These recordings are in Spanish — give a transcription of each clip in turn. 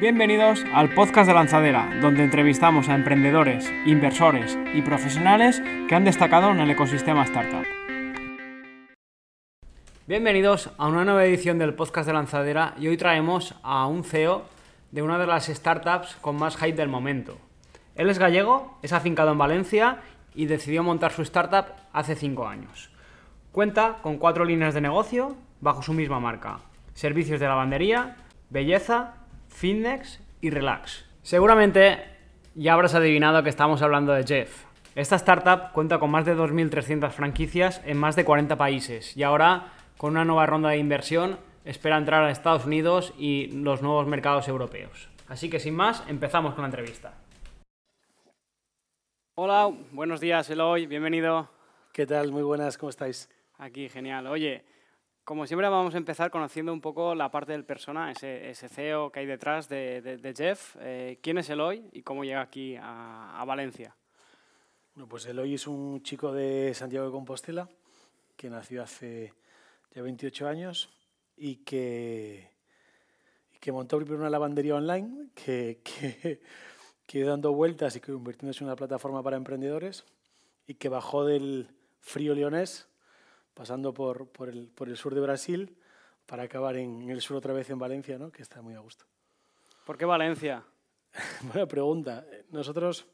Bienvenidos al podcast de Lanzadera, donde entrevistamos a emprendedores, inversores y profesionales que han destacado en el ecosistema startup. Bienvenidos a una nueva edición del podcast de Lanzadera y hoy traemos a un CEO de una de las startups con más hype del momento. Él es gallego, es afincado en Valencia y decidió montar su startup hace cinco años. Cuenta con cuatro líneas de negocio bajo su misma marca. Servicios de lavandería, belleza, fitness y relax. Seguramente ya habrás adivinado que estamos hablando de Jeff. Esta startup cuenta con más de 2.300 franquicias en más de 40 países y ahora, con una nueva ronda de inversión, espera entrar a Estados Unidos y los nuevos mercados europeos. Así que sin más, empezamos con la entrevista. Hola, buenos días Eloy, bienvenido. ¿Qué tal? Muy buenas, ¿cómo estáis? Aquí, genial. Oye, como siempre vamos a empezar conociendo un poco la parte del persona, ese, CEO que hay detrás de, Jeff. Eh, ¿Quién es Eloy y cómo llega aquí a, Valencia? Bueno, pues Eloy es un chico de Santiago de Compostela que nació hace ya 28 años y que, que montó primero una lavandería online que, que, que dando vueltas y convirtiéndose en una plataforma para emprendedores y que bajó del frío leonés pasando por, por, el, por el sur de Brasil para acabar en el sur otra vez en Valencia, ¿no? que está muy a gusto. ¿Por qué Valencia? Buena pregunta. Nosotros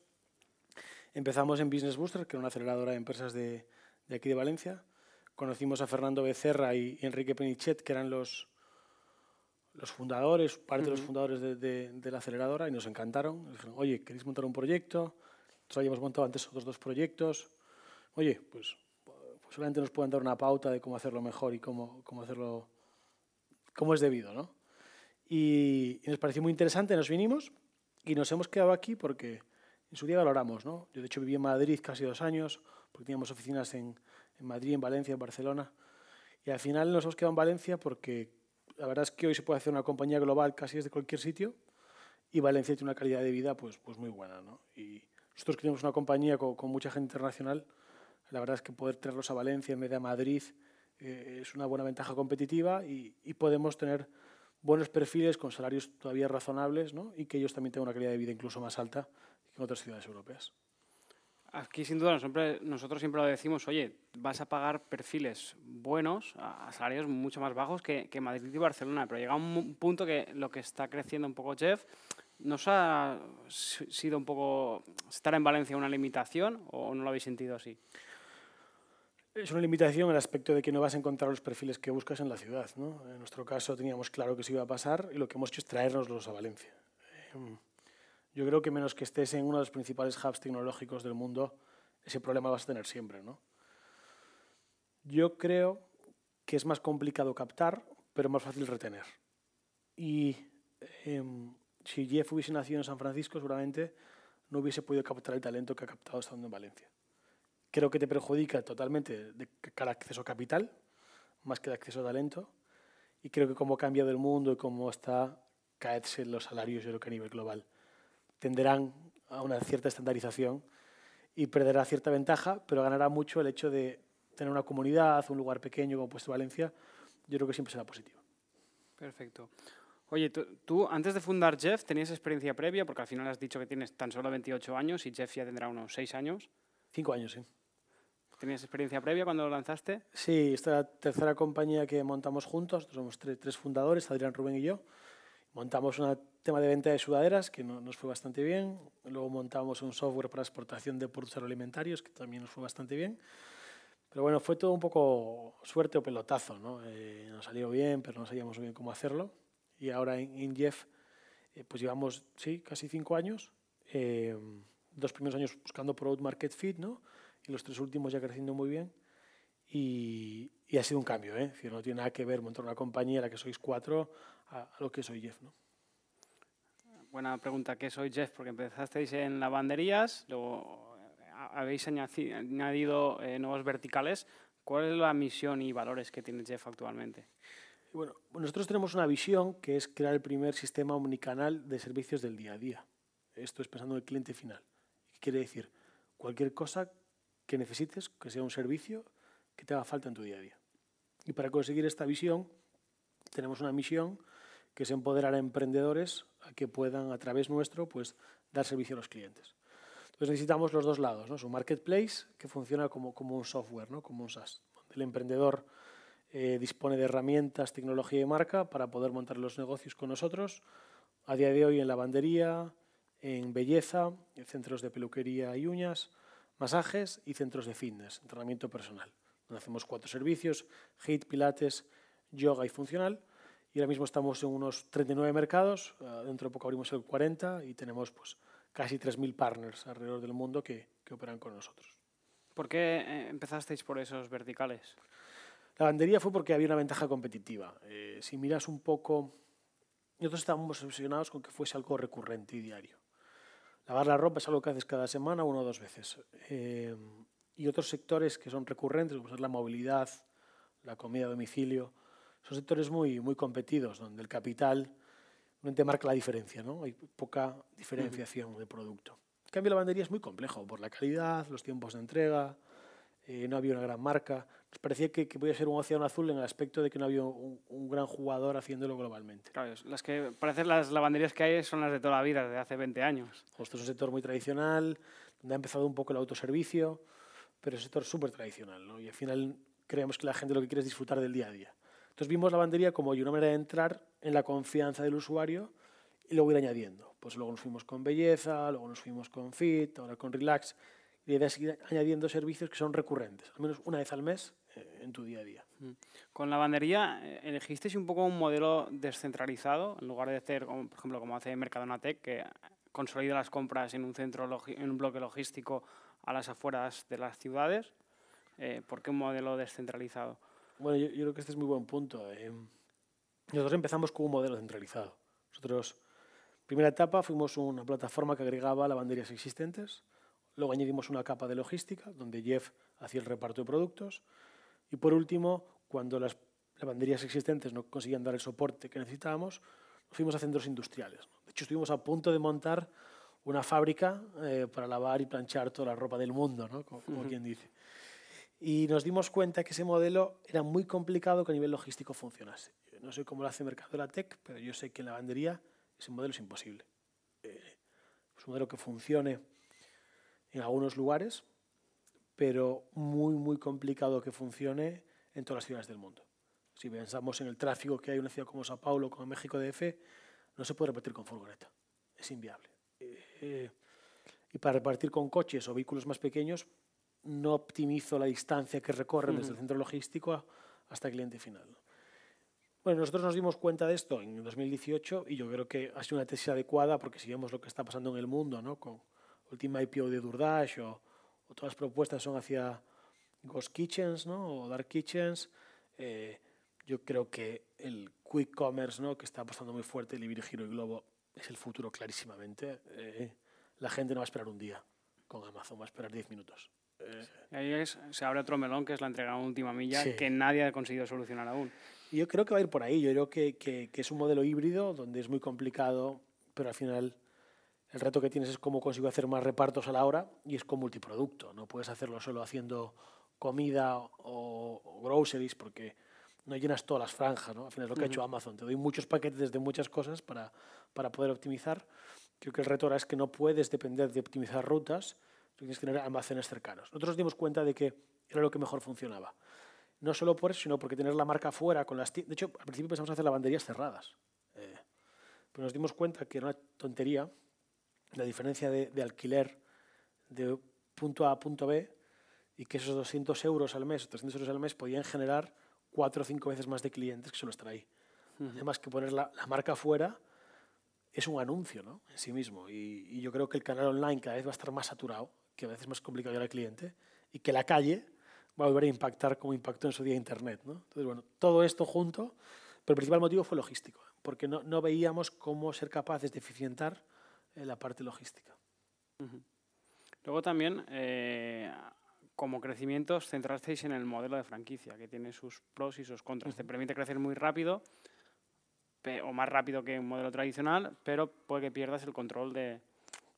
empezamos en Business Booster, que era una aceleradora de empresas de, de aquí de Valencia. Conocimos a Fernando Becerra y Enrique Penichet, que eran los, los fundadores, parte de los fundadores de, de, de, la aceleradora, y nos encantaron. Nos dijeron, oye, ¿queréis montar un proyecto? Nosotros habíamos montado antes otros dos proyectos. Oye, pues solamente nos pueden dar una pauta de cómo hacerlo mejor y cómo, cómo hacerlo como es debido. ¿no? Y, nos pareció muy interesante, nos vinimos y nos hemos quedado aquí porque en su día valoramos. ¿no? Yo de hecho viví en Madrid casi dos años, porque teníamos oficinas en, en Madrid, en Valencia, en Barcelona. Y al final nos hemos quedado en Valencia porque la verdad es que hoy se puede hacer una compañía global casi desde cualquier sitio y Valencia tiene una calidad de vida pues, pues muy buena. ¿no? Y nosotros que tenemos una compañía con, con mucha gente internacional, la verdad es que poder traerlos a Valencia en vez de a Madrid eh, es una buena ventaja competitiva y, podemos tener buenos perfiles con salarios todavía razonables ¿no? y que ellos también tengan una calidad de vida incluso más alta que en otras ciudades europeas. Aquí sin duda nosotros siempre lo decimos, oye, vas a pagar perfiles buenos a salarios mucho más bajos que, que Madrid y Barcelona, pero llega un punto que lo que está creciendo un poco Jeff, ¿nos ha sido un poco estar en Valencia una limitación o no lo habéis sentido así? Es una limitación el aspecto de que no vas a encontrar los perfiles que buscas en la ciudad. En nuestro caso teníamos claro que eso iba a pasar y lo que hemos hecho es traernoslos a Valencia. Em, yo creo que menos que estés en uno de los principales hubs tecnológicos del mundo, ese problema vas a tener siempre. Yo creo que es más complicado captar, pero más fácil retener. Y em, si Jeff hubiese nacido en San Francisco, seguramente no hubiese podido captar el talento que ha captado estando en Valencia creo que te perjudica totalmente de cara a acceso a capital, más que de acceso a talento. Y creo que como ha cambiado el mundo y cómo está, caerse los salarios, yo creo que a nivel global tenderán a una cierta estandarización y perderá cierta ventaja, pero ganará mucho el hecho de tener una comunidad, un lugar pequeño como Puesto Valencia. Yo creo que siempre será positivo. Perfecto. Oye, tú, antes de fundar Jeff tenías experiencia previa, porque al final has dicho que tienes tan solo 28 años y Jeff ya tendrá unos 6 años. 5 años, sí. ¿Tenías experiencia previa cuando lo lanzaste? Sí, esta es la tercera compañía que montamos juntos. Somos tres, fundadores, Adrián, Rubén y yo. Montamos un tema de venta de sudaderas que nos fue bastante bien. Luego montamos un software para exportación de productos agroalimentarios que también nos fue bastante bien. Pero bueno, fue todo un poco suerte o pelotazo. ¿no? Eh, nos salió bien, pero no sabíamos bien cómo hacerlo. Y ahora en, Jeff, eh, pues llevamos, sí, casi cinco años. Eh, dos primeros años buscando Product Market Fit, ¿no? Los tres últimos ya creciendo muy bien. Y, y ha sido un cambio, ¿eh? decir, no tiene nada que ver montar una compañía en la que sois cuatro a, lo que soy Jeff. ¿no? Buena pregunta, ¿qué soy Jeff? Porque empezasteis en lavanderías, luego habéis añadido eh, nuevos verticales. ¿Cuál es la misión y valores que tiene Jeff actualmente? Bueno, nosotros tenemos una visión que es crear el primer sistema omnicanal de servicios del día a día. Esto es pensando en el cliente final. ¿Qué quiere decir? Cualquier cosa que necesites, que sea un servicio que te haga falta en tu día a día. Y para conseguir esta visión tenemos una misión que es empoderar a emprendedores a que puedan a través nuestro pues, dar servicio a los clientes. Entonces necesitamos los dos lados, ¿no? Es un marketplace que funciona como, como un software, ¿no? como un SaaS, el emprendedor eh, dispone de herramientas, tecnología y marca para poder montar los negocios con nosotros. A día de hoy en lavandería, en belleza, en centros de peluquería y uñas, masajes y centros de fitness, entrenamiento personal. Donde hacemos cuatro servicios, HIIT, pilates, yoga y funcional. Y ahora mismo estamos en unos 39 mercados, eh, dentro de poco abrimos el 40 y tenemos pues, casi 3.000 partners alrededor del mundo que, que operan con nosotros. ¿Por qué eh, empezasteis por esos verticales? La lavandería fue porque había una ventaja competitiva. Eh, si miras un poco, nosotros estábamos obsesionados con que fuese algo recurrente y diario. Lavar la ropa es algo que haces cada semana, una o dos veces. Eh, y otros sectores que son recurrentes, como es la movilidad, la comida a domicilio, son sectores muy, muy competidos, donde el capital no te marca la diferencia, ¿no? Hay poca diferenciación de producto. En cambio, la lavandería es muy complejo por la calidad, los tiempos de entrega, eh, no había una gran marca. Parecía que, que, podía ser un océano azul en el aspecto de que no había un, un gran jugador haciéndolo globalmente. Claro, las que parecen las lavanderías que hay son las de toda la vida, de hace 20 años. Esto es un sector muy tradicional, donde ha empezado un poco el autoservicio, pero es un sector súper tradicional, ¿no? Y al final creemos que la gente lo que quiere es disfrutar del día a día. Entonces vimos la lavandería como una manera de entrar en la confianza del usuario y luego ir añadiendo. Pues luego nos fuimos con belleza, luego nos fuimos con fit, ahora con relax y es seguir añadiendo servicios que son recurrentes, al menos una vez al mes en tu día a día. Mm. Con la lavandería, eh, ¿elegisteis un poco un modelo descentralizado en lugar de hacer, por ejemplo, como hace Mercadonatec, que consolida las compras en un centro, en un bloque logístico a las afueras de las ciudades? Eh, ¿Por qué un modelo descentralizado? Bueno, yo, yo, creo que este es muy buen punto. Eh, nosotros empezamos con un modelo centralizado. Nosotros, primera etapa, fuimos una plataforma que agregaba lavanderías existentes, Luego añadimos una capa de logística, donde Jeff hacía el reparto de productos. Y por último, cuando las lavanderías existentes no conseguían dar el soporte que necesitábamos, nos fuimos a centros industriales. De hecho, estuvimos a punto de montar una fábrica eh, para lavar y planchar toda la ropa del mundo, ¿no? como, como uh -huh. quien dice. Y nos dimos cuenta que ese modelo era muy complicado que a nivel logístico funcionase. No sé cómo lo hace Mercado de la Tech, pero yo sé que en lavandería ese modelo es imposible. Eh, es un modelo que funcione en algunos lugares, pero muy, muy complicado que funcione en todas las ciudades del mundo. Si pensamos en el tráfico que hay en una ciudad como Sao Paulo, como México DF, no se puede repartir con furgoneta. Es inviable. Eh, y para repartir con coches o vehículos más pequeños, no optimizo la distancia que recorren uh -huh. desde el centro logístico hasta el cliente final. Bueno, nosotros nos dimos cuenta de esto en 2018 y yo creo que ha sido una tesis adecuada porque si vemos lo que está pasando en el mundo, ¿no? con última IPO de Durdash o, o, todas las propuestas son hacia Ghost Kitchens ¿no? o Dark Kitchens, eh, yo creo que el Quick Commerce, ¿no? que está apostando muy fuerte, Libir Giro y Globo, es el futuro clarísimamente. Eh, la gente no va a esperar un día con Amazon, va a esperar 10 minutos. Eh, ahí es, se abre otro melón que es la entrega a última milla sí. que nadie ha conseguido solucionar aún. Yo creo que va a ir por ahí. Yo creo que, que, que, es un modelo híbrido donde es muy complicado, pero al final el reto que tienes es cómo consigo hacer más repartos a la hora y es con multiproducto. No puedes hacerlo solo haciendo comida o, o groceries porque no llenas todas las franjas. ¿no? Al final es lo que uh -huh. ha hecho Amazon. Te doy muchos paquetes de muchas cosas para, para poder optimizar. Creo que el reto ahora es que no puedes depender de optimizar rutas, tienes que tener almacenes cercanos. Nosotros nos dimos cuenta de que era lo que mejor funcionaba. No solo por eso, sino porque tener la marca fuera con las... De hecho, al principio pensamos hacer lavanderías cerradas. Eh, pero nos dimos cuenta que era una tontería la diferencia de, de, alquiler de punto A a punto B y que esos 200 euros al mes, 300 euros al mes podían generar cuatro o cinco veces más de clientes que solo estar ahí. Uh -huh. Además que poner la, la, marca fuera es un anuncio ¿no? en sí mismo y, y yo creo que el canal online cada vez va a estar más saturado que a veces es más complicado llegar al cliente, y que la calle va a volver a impactar como impactó en su día Internet. ¿no? Entonces, bueno, todo esto junto, pero el principal motivo fue logístico, porque no, no veíamos cómo ser capaces de eficientar eh, la parte logística. Uh -huh. Luego también, eh, como crecimientos, centrasteis en el modelo de franquicia, que tiene sus pros y sus contras. Uh -huh. Te permite crecer muy rápido, o más rápido que un modelo tradicional, pero puede que pierdas el control de,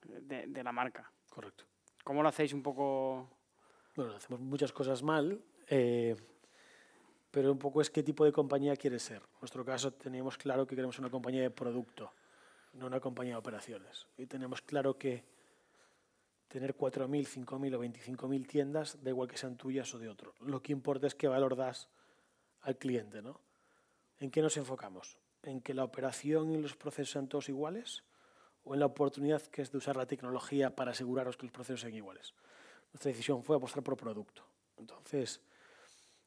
de, de la marca. Correcto. ¿Cómo lo hacéis un poco? Bueno, hacemos muchas cosas mal, eh, pero un poco es qué tipo de compañía quieres ser. En nuestro caso teníamos claro que queremos una compañía de producto. No una compañía de operaciones. Y tenemos claro que tener 4.000, 5.000 o 25.000 tiendas, da igual que sean tuyas o de otro. Lo que importa es qué valor das al cliente. ¿no? ¿En qué nos enfocamos? ¿En que la operación y los procesos sean todos iguales? ¿O en la oportunidad que es de usar la tecnología para aseguraros que los procesos sean iguales? Nuestra decisión fue apostar por producto. Entonces,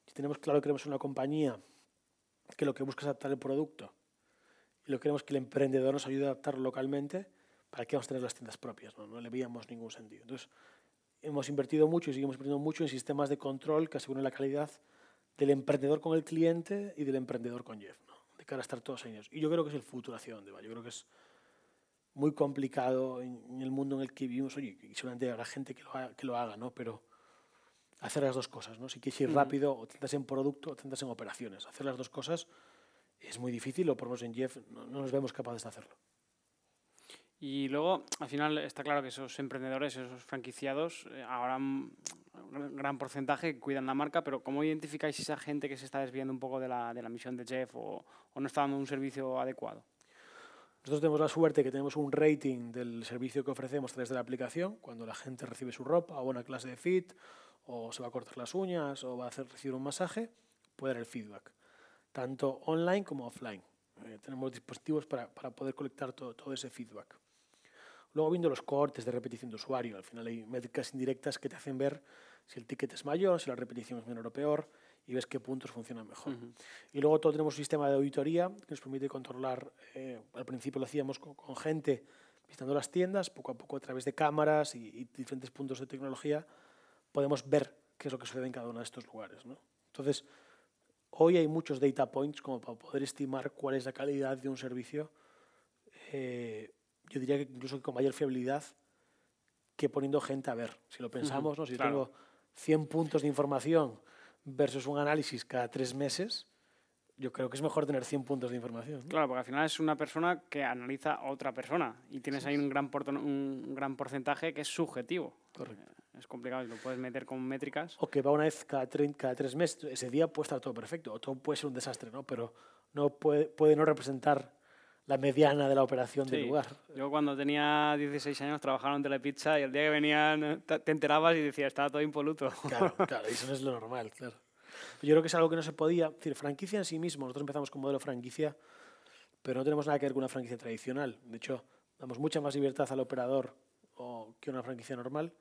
si tenemos claro que queremos una compañía que lo que busca es adaptar el producto y lo que queremos que el emprendedor nos ayude a adaptarlo localmente, ¿para qué vamos a tener las tiendas propias? No, no le veíamos ningún sentido. Entonces, hemos invertido mucho y seguimos invirtiendo mucho en sistemas de control que aseguren la calidad del emprendedor con el cliente y del emprendedor con Jeff, ¿no? de cara a estar todos años. Y yo creo que es el futuro hacia dónde va. Yo creo que es muy complicado en, el mundo en el que vivimos. Oye, y seguramente habrá gente que lo haga, que lo haga ¿no? pero hacer las dos cosas. ¿no? Si quieres ir rápido, o tentas en producto o tentas en operaciones. Hacer las dos cosas es muy difícil, o por lo menos en Jeff no, no nos vemos capaces de hacerlo. Y luego, al final, está claro que esos emprendedores, esos franquiciados, eh, ahora un gran porcentaje cuidan la marca, pero ¿cómo identificáis esa gente que se está desviando un poco de la, de la misión de Jeff o, o, no está dando un servicio adecuado? Nosotros tenemos la suerte que tenemos un rating del servicio que ofrecemos a través de la aplicación, cuando la gente recibe su ropa o una clase de fit, o se va a cortar las uñas, o va a hacer, recibir un masaje, puede dar el feedback, tanto online como offline. Eh, tenemos dispositivos para, para poder colectar todo, todo ese feedback. Luego viendo los cortes de repetición de usuario, al final hay métricas indirectas que te hacen ver si el ticket es mayor, si la repetición es menor o peor, y ves qué puntos funcionan mejor. Uh -huh. Y luego todo tenemos un sistema de auditoría que nos permite controlar, eh, al principio lo hacíamos con, con, gente visitando las tiendas, poco a poco a través de cámaras y, y, diferentes puntos de tecnología podemos ver qué es lo que sucede en cada uno de estos lugares. ¿no? Entonces, hoy hay muchos data points como para poder estimar cuál es la calidad de un servicio eh, yo diría que incluso con mayor fiabilidad que poniendo gente a ver. Si lo pensamos, uh -huh, ¿no? si claro. tengo 100 puntos de información versus un análisis cada tres meses, yo creo que es mejor tener 100 puntos de información. ¿no? Claro, porque al final es una persona que analiza a otra persona y tienes sí. ahí un gran, un gran porcentaje que es subjetivo. Correcto. Es complicado y lo puedes meter con métricas. O que va una vez cada, cada tres meses, ese día puede estar todo perfecto, o todo puede ser un desastre, ¿no? pero no puede, puede no representar la mediana de la operación sí. del lugar. Yo cuando tenía 16 años trabajaba en Telepizza y el día que venían te enterabas y decías, estaba todo impoluto. Claro, claro, eso no es lo normal, claro. Yo creo que es algo que no se podía, es decir, franquicia en sí mismo, nosotros empezamos con modelo franquicia, pero no tenemos nada que ver con una franquicia tradicional. De hecho, damos mucha más libertad al operador que una franquicia normal,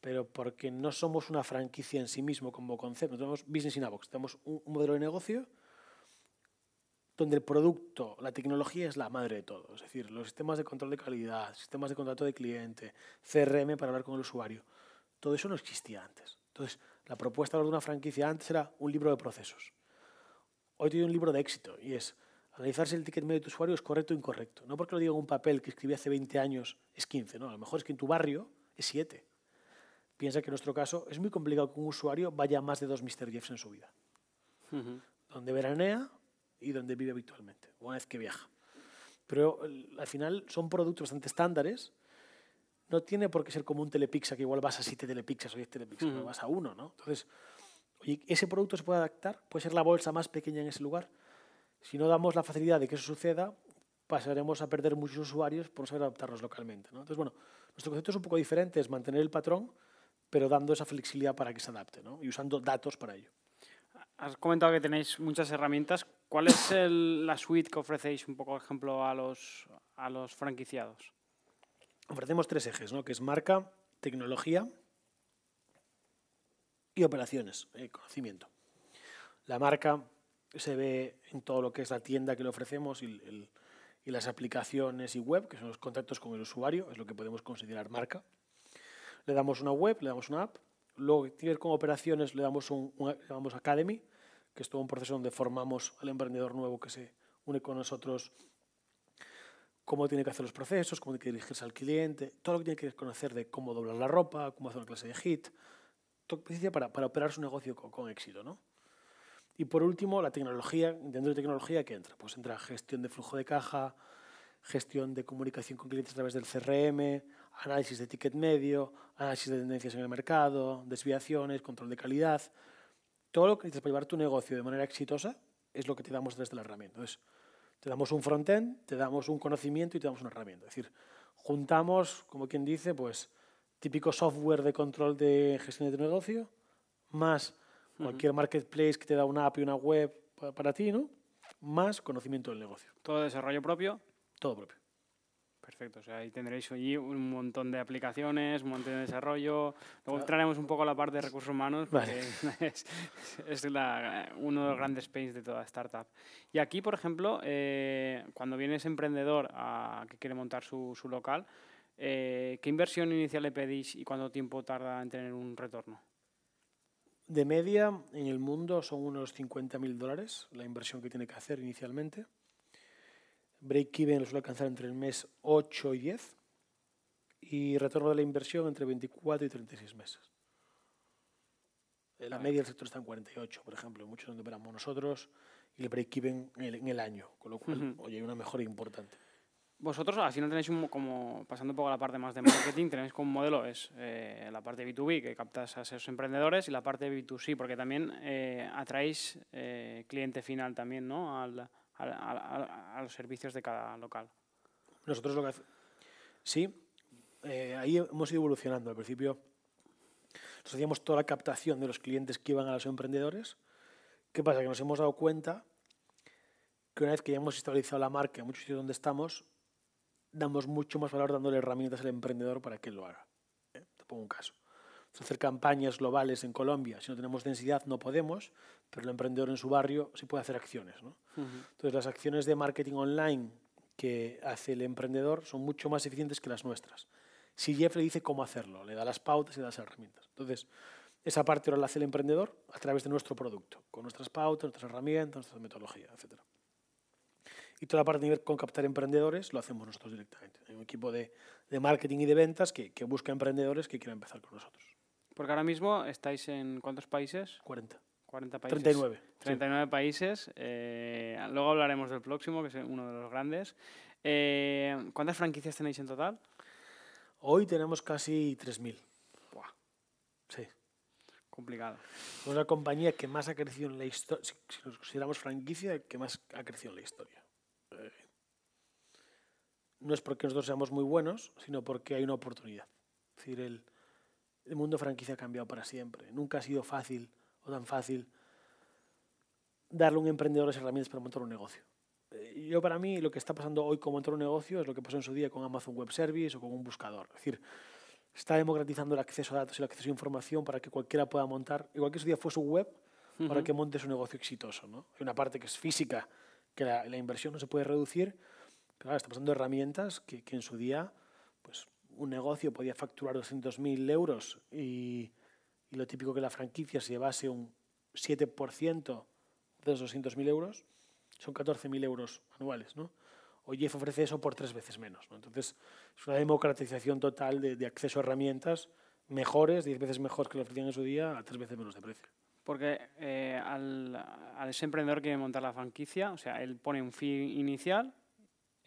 pero porque no somos una franquicia en sí mismo como concepto, no tenemos business in a box, tenemos un modelo de negocio donde el producto, la tecnología es la madre de todo. Es decir, los sistemas de control de calidad, sistemas de contrato de cliente, CRM para hablar con el usuario. Todo eso no existía antes. Entonces, la propuesta de una franquicia antes era un libro de procesos. Hoy tiene un libro de éxito y es analizar si el ticket medio de tu usuario es correcto o incorrecto. No porque lo diga en un papel que escribí hace 20 años es 15, no. A lo mejor es que en tu barrio es 7. Piensa que en nuestro caso es muy complicado que un usuario vaya a más de dos Mr. Jeffs en su vida. Uh -huh. Donde veranea, y donde vive habitualmente, una vez que viaja. Pero al final son productos bastante estándares. No tiene por qué ser como un Telepizza, que igual vas a siete Telepizzas o diez Telepizzas, uh -huh. no vas a uno, ¿no? Entonces, oye, ese producto se puede adaptar, puede ser la bolsa más pequeña en ese lugar. Si no damos la facilidad de que eso suceda, pasaremos a perder muchos usuarios por no saber adaptarnos localmente. ¿no? Entonces, bueno, nuestro concepto es un poco diferente, es mantener el patrón, pero dando esa flexibilidad para que se adapte ¿no? y usando datos para ello. Has comentado que tenéis muchas herramientas. ¿Cuál es el, la suite que ofrecéis, un poco ejemplo, a los, a los franquiciados? Ofrecemos tres ejes, ¿no? que es marca, tecnología y operaciones, eh, conocimiento. La marca se ve en todo lo que es la tienda que le ofrecemos y, el, y las aplicaciones y web, que son los contactos con el usuario, es lo que podemos considerar marca. Le damos una web, le damos una app, Luego, tiene que ver con operaciones, le damos un, un llamamos Academy, que es todo un proceso donde formamos al emprendedor nuevo que se une con nosotros cómo tiene que hacer los procesos, cómo tiene que dirigirse al cliente, todo lo que tiene que conocer de cómo doblar la ropa, cómo hacer una clase de hit, todo para, para operar su negocio con, con éxito. ¿no? Y por último, la tecnología, dentro de tecnología, ¿qué entra? Pues entra gestión de flujo de caja, gestión de comunicación con clientes a través del CRM, análisis de ticket medio, análisis de tendencias en el mercado, desviaciones, control de calidad. Todo lo que necesitas para llevar tu negocio de manera exitosa es lo que te damos desde la herramienta. Entonces, Te damos un frontend, te damos un conocimiento y te damos una herramienta. Es decir, juntamos, como quien dice, pues típico software de control de gestión de tu negocio, más cualquier marketplace que te da una app y una web para ti, ¿no? Más conocimiento del negocio. Todo desarrollo propio. Todo propio. Perfecto, o sea, ahí tendréis allí un montón de aplicaciones, un montón de desarrollo. Luego entraremos un poco a la parte de recursos humanos, porque es, es uno de los grandes pains de toda startup. Y aquí, por ejemplo, eh, cuando vienes emprendedor a, que quiere montar su, su local, eh, ¿qué inversión inicial le pedís y cuánto tiempo tarda en tener un retorno? De media, en el mundo son unos 50.000 dólares la inversión que tiene que hacer inicialmente. Break-even lo suele alcanzar entre el mes 8 y 10 y retorno de la inversión entre 24 y 36 meses. La media del sector está en 48, por ejemplo, muchos donde operamos nosotros, y el break-even en, el año, con lo cual, oye, hay una mejora importante. Vosotros al final tenéis un, como, pasando un poco a la parte más de marketing, tenéis como modelo es eh, la parte B2B, que captas a esos emprendedores, y la parte B2C, porque también eh, atraéis eh, cliente final también, ¿no? Al, a, los servicios de cada local. Nosotros lo que hacemos... Sí, eh, ahí hemos ido evolucionando. Al principio nos hacíamos toda la captación de los clientes que iban a los emprendedores. ¿Qué pasa? Que nos hemos dado cuenta que una vez que ya hemos estabilizado la marca en muchos sitios donde estamos, damos mucho más valor dándole herramientas al emprendedor para que lo haga. ¿Eh? Te pongo un caso hacer campañas globales en Colombia. Si no tenemos densidad no podemos, pero el emprendedor en su barrio sí puede hacer acciones. ¿no? Entonces las acciones de marketing online que hace el emprendedor son mucho más eficientes que las nuestras. Si Jeff le dice cómo hacerlo, le da las pautas y le da las herramientas. Entonces, esa parte ahora la hace el emprendedor a través de nuestro producto, con nuestras pautas, nuestras herramientas, nuestra metodología, etc. Y toda la parte de nivel con captar emprendedores lo hacemos nosotros directamente. Hay un equipo de, de marketing y de ventas que, que busca emprendedores que quieran empezar con nosotros. Porque ahora mismo estáis en cuántos países? 40. 40 países. 39. 39 países. Eh, luego hablaremos del próximo, que es uno de los grandes. Eh, ¿Cuántas franquicias tenéis en total? Hoy tenemos casi 3.000. Sí. Complicado. Somos la compañía que más ha crecido en la historia, si, nos consideramos franquicia, que más ha crecido en la historia. Eh, no es porque nosotros seamos muy buenos, sino porque hay una oportunidad. Es decir, el el mundo franquicia ha cambiado para siempre. Nunca ha sido fácil o tan fácil darle a un emprendedor las herramientas para montar un negocio. Eh, yo para mí lo que está pasando hoy con montar un negocio es lo que pasó en su día con Amazon Web Service o con un buscador. Es decir, está democratizando el acceso a datos y el acceso a información para que cualquiera pueda montar, igual que su día fue su web, para que monte su negocio exitoso. ¿no? Hay una parte que es física, que la, la inversión no se puede reducir, pero ahora está pasando herramientas que, que en su día pues, un negocio podía facturar 200.000 euros y, lo típico que la franquicia se llevase un 7% de esos 200.000 euros, son 14.000 euros anuales. ¿no? O Jeff ofrece eso por tres veces menos. ¿no? Entonces, es una democratización total de, acceso a herramientas mejores, 10 veces mejor que lo ofrecían en su día, a tres veces menos de precio. Porque eh, al, al emprendedor que montar la franquicia, o sea, él pone un fee inicial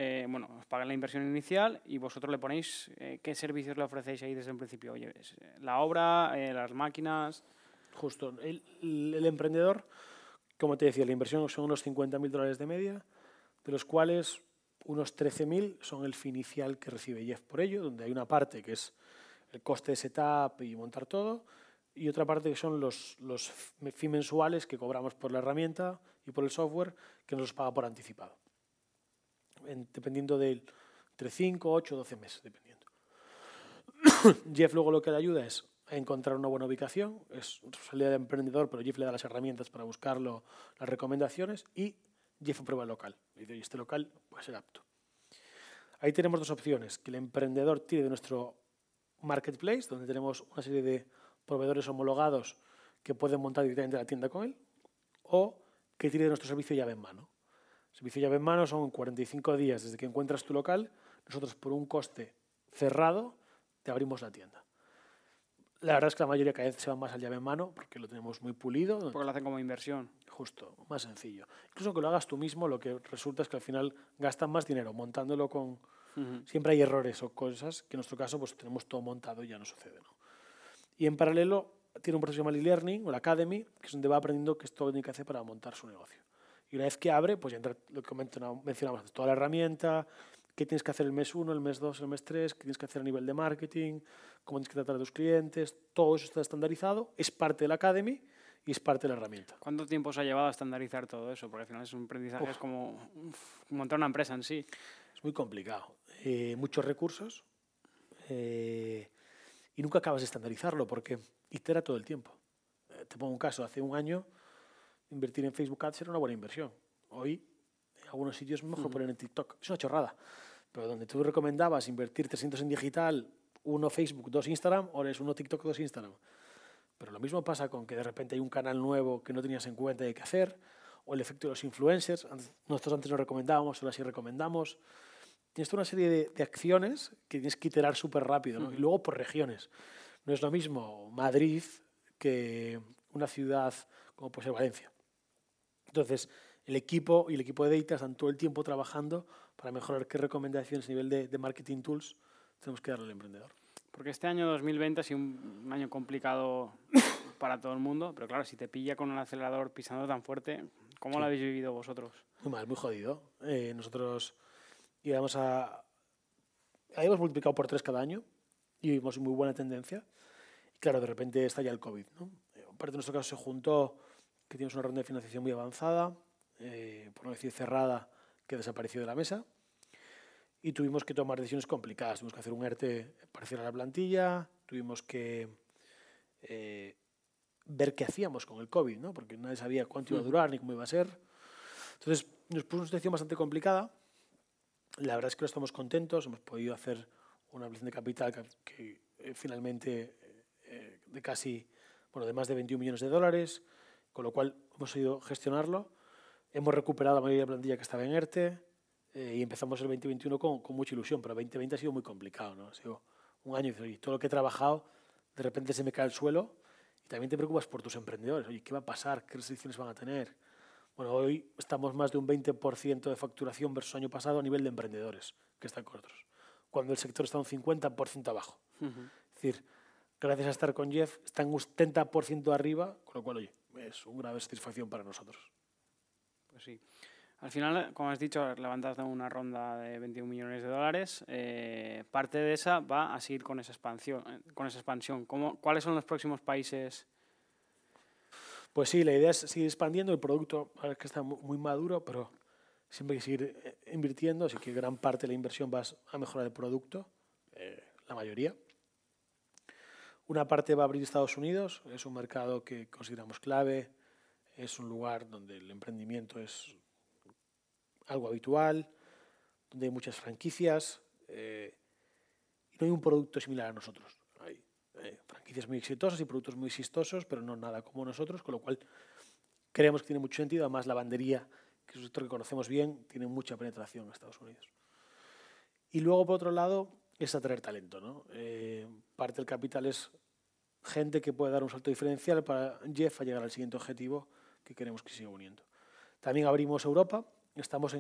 eh, bueno, os pagan la inversión inicial y vosotros le ponéis eh, qué servicios le ofrecéis ahí desde el principio. Oye, eh, la obra, las máquinas. Justo. El, emprendedor, como te decía, la inversión son unos 50.000 dólares de media, de los cuales unos 13.000 son el fin inicial que recibe Jeff por ello, donde hay una parte que es el coste de setup y montar todo, y otra parte que son los, los mensuales que cobramos por la herramienta y por el software que nos los paga por anticipado dependiendo de entre 5, 8, 12 meses, dependiendo. Jeff luego lo que le ayuda es a encontrar una buena ubicación, es responsabilidad de emprendedor, pero Jeff le da las herramientas para buscarlo, las recomendaciones y Jeff prueba el local. Y este local puede ser apto. Ahí tenemos dos opciones, que el emprendedor tire de nuestro marketplace, donde tenemos una serie de proveedores homologados que pueden montar directamente la tienda con él, o que tire de nuestro servicio llave en mano. Servicio llave en mano son 45 días desde que encuentras tu local. Nosotros por un coste cerrado te abrimos la tienda. La verdad es que la mayoría cada vez se va más al llave en mano porque lo tenemos muy pulido. Porque lo hacen como inversión. Justo, más sencillo. Incluso que lo hagas tú mismo, lo que resulta es que al final gastan más dinero montándolo con... Siempre hay errores o cosas que en nuestro caso pues tenemos todo montado y ya no sucede. ¿no? Y en paralelo tiene un proceso llamado e-learning o la Academy, que es donde va aprendiendo qué es todo lo que tiene que hacer para montar su negocio Y una vez que abre, pues ya entra lo que mencionamos, toda la herramienta, qué tienes que hacer el mes 1, el mes 2, el mes 3, qué tienes que hacer a nivel de marketing, cómo tienes que tratar a tus clientes, todo eso está estandarizado, es parte de la Academy y es parte de la herramienta. ¿Cuánto tiempo se ha llevado a estandarizar todo eso? Porque al final es un aprendizaje, es como montar una empresa en sí. Es muy complicado. Eh, muchos recursos eh, y nunca acabas de estandarizarlo porque itera todo el tiempo. Eh, te pongo un caso, hace un año invertir en Facebook Ads era una buena inversión. Hoy en algunos sitios mejor poner en TikTok. Es una chorrada. Pero donde tú recomendabas invertir 300 en digital, uno Facebook, dos Instagram, ahora es uno TikTok, dos Instagram. Pero lo mismo pasa con que de repente hay un canal nuevo que no tenías en cuenta y hay que hacer, o el efecto de los influencers. Nosotros antes no recomendábamos, ahora sí recomendamos. Tienes toda una serie de, acciones que tienes que iterar súper rápido, y luego por regiones. No es lo mismo Madrid que una ciudad como puede ser Valencia. Entonces, el equipo y el equipo de data están todo el tiempo trabajando para mejorar qué recomendaciones a nivel de, de marketing tools tenemos que darle al emprendedor. Porque este año 2020 ha sido un año complicado para todo el mundo, pero claro, si te pilla con un acelerador pisando tan fuerte, ¿cómo lo habéis vivido vosotros? Muy mal, muy jodido. Eh, nosotros íbamos a... Habíamos multiplicado por tres cada año y vimos muy buena tendencia. Y claro, de repente está ya el COVID. ¿no? Eh, parte de nuestro caso se juntó que tienes una ronda de financiación muy avanzada, eh, por no decir cerrada, que desapareció de la mesa y tuvimos que tomar decisiones complicadas. Tuvimos que hacer un ERTE parcial a la plantilla, tuvimos que eh, ver qué hacíamos con el COVID, ¿no? porque nadie sabía cuánto iba a durar ni cómo iba a ser. Entonces nos puso una situación bastante complicada. La verdad es que no estamos contentos, hemos podido hacer una ampliación de capital que, eh, finalmente eh, de casi, bueno, de más de 21 millones de dólares, con lo cual hemos ido gestionarlo. Hemos recuperado la mayoría de la plantilla que estaba en ERTE, eh, y empezamos el 2021 con, con, mucha ilusión, pero el 2020 ha sido muy complicado, ¿no? Ha sido un año y todo lo que he trabajado de repente se me cae al suelo y también te preocupas por tus emprendedores. Oye, ¿qué va a pasar? ¿Qué restricciones van a tener? Bueno, hoy estamos más de un 20% de facturación versus año pasado a nivel de emprendedores que están con otros, cuando el sector está un 50% abajo. Es decir, gracias a estar con Jeff, están un 70% arriba, con lo cual, oye, es una grave satisfacción para nosotros. Pues sí. Al final, como has dicho, levantaste una ronda de 21 millones de dólares. Eh, parte de esa va a seguir con esa expansión. Eh, con esa expansión. ¿Cómo, ¿Cuáles son los próximos países? Pues sí, la idea es seguir expandiendo. El producto ahora que está muy maduro, pero siempre hay que seguir eh, invirtiendo. Así que gran parte de la inversión va a mejorar el producto, la mayoría. Una parte va a abrir Estados Unidos. Es un mercado que consideramos clave. Es un lugar donde el emprendimiento es algo habitual, donde hay muchas franquicias eh, y no hay un producto similar a nosotros. Hay eh, franquicias muy exitosas y productos muy exitosos, pero no nada como nosotros, con lo cual creemos que tiene mucho sentido. Además, la bandería, que es un sector que conocemos bien, tiene mucha penetración en Estados Unidos. Y luego, por otro lado, es atraer talento. ¿no? Eh, parte del capital es gente que puede dar un salto diferencial para Jeff a llegar al siguiente objetivo que queremos que siga uniendo. También abrimos Europa, ya estamos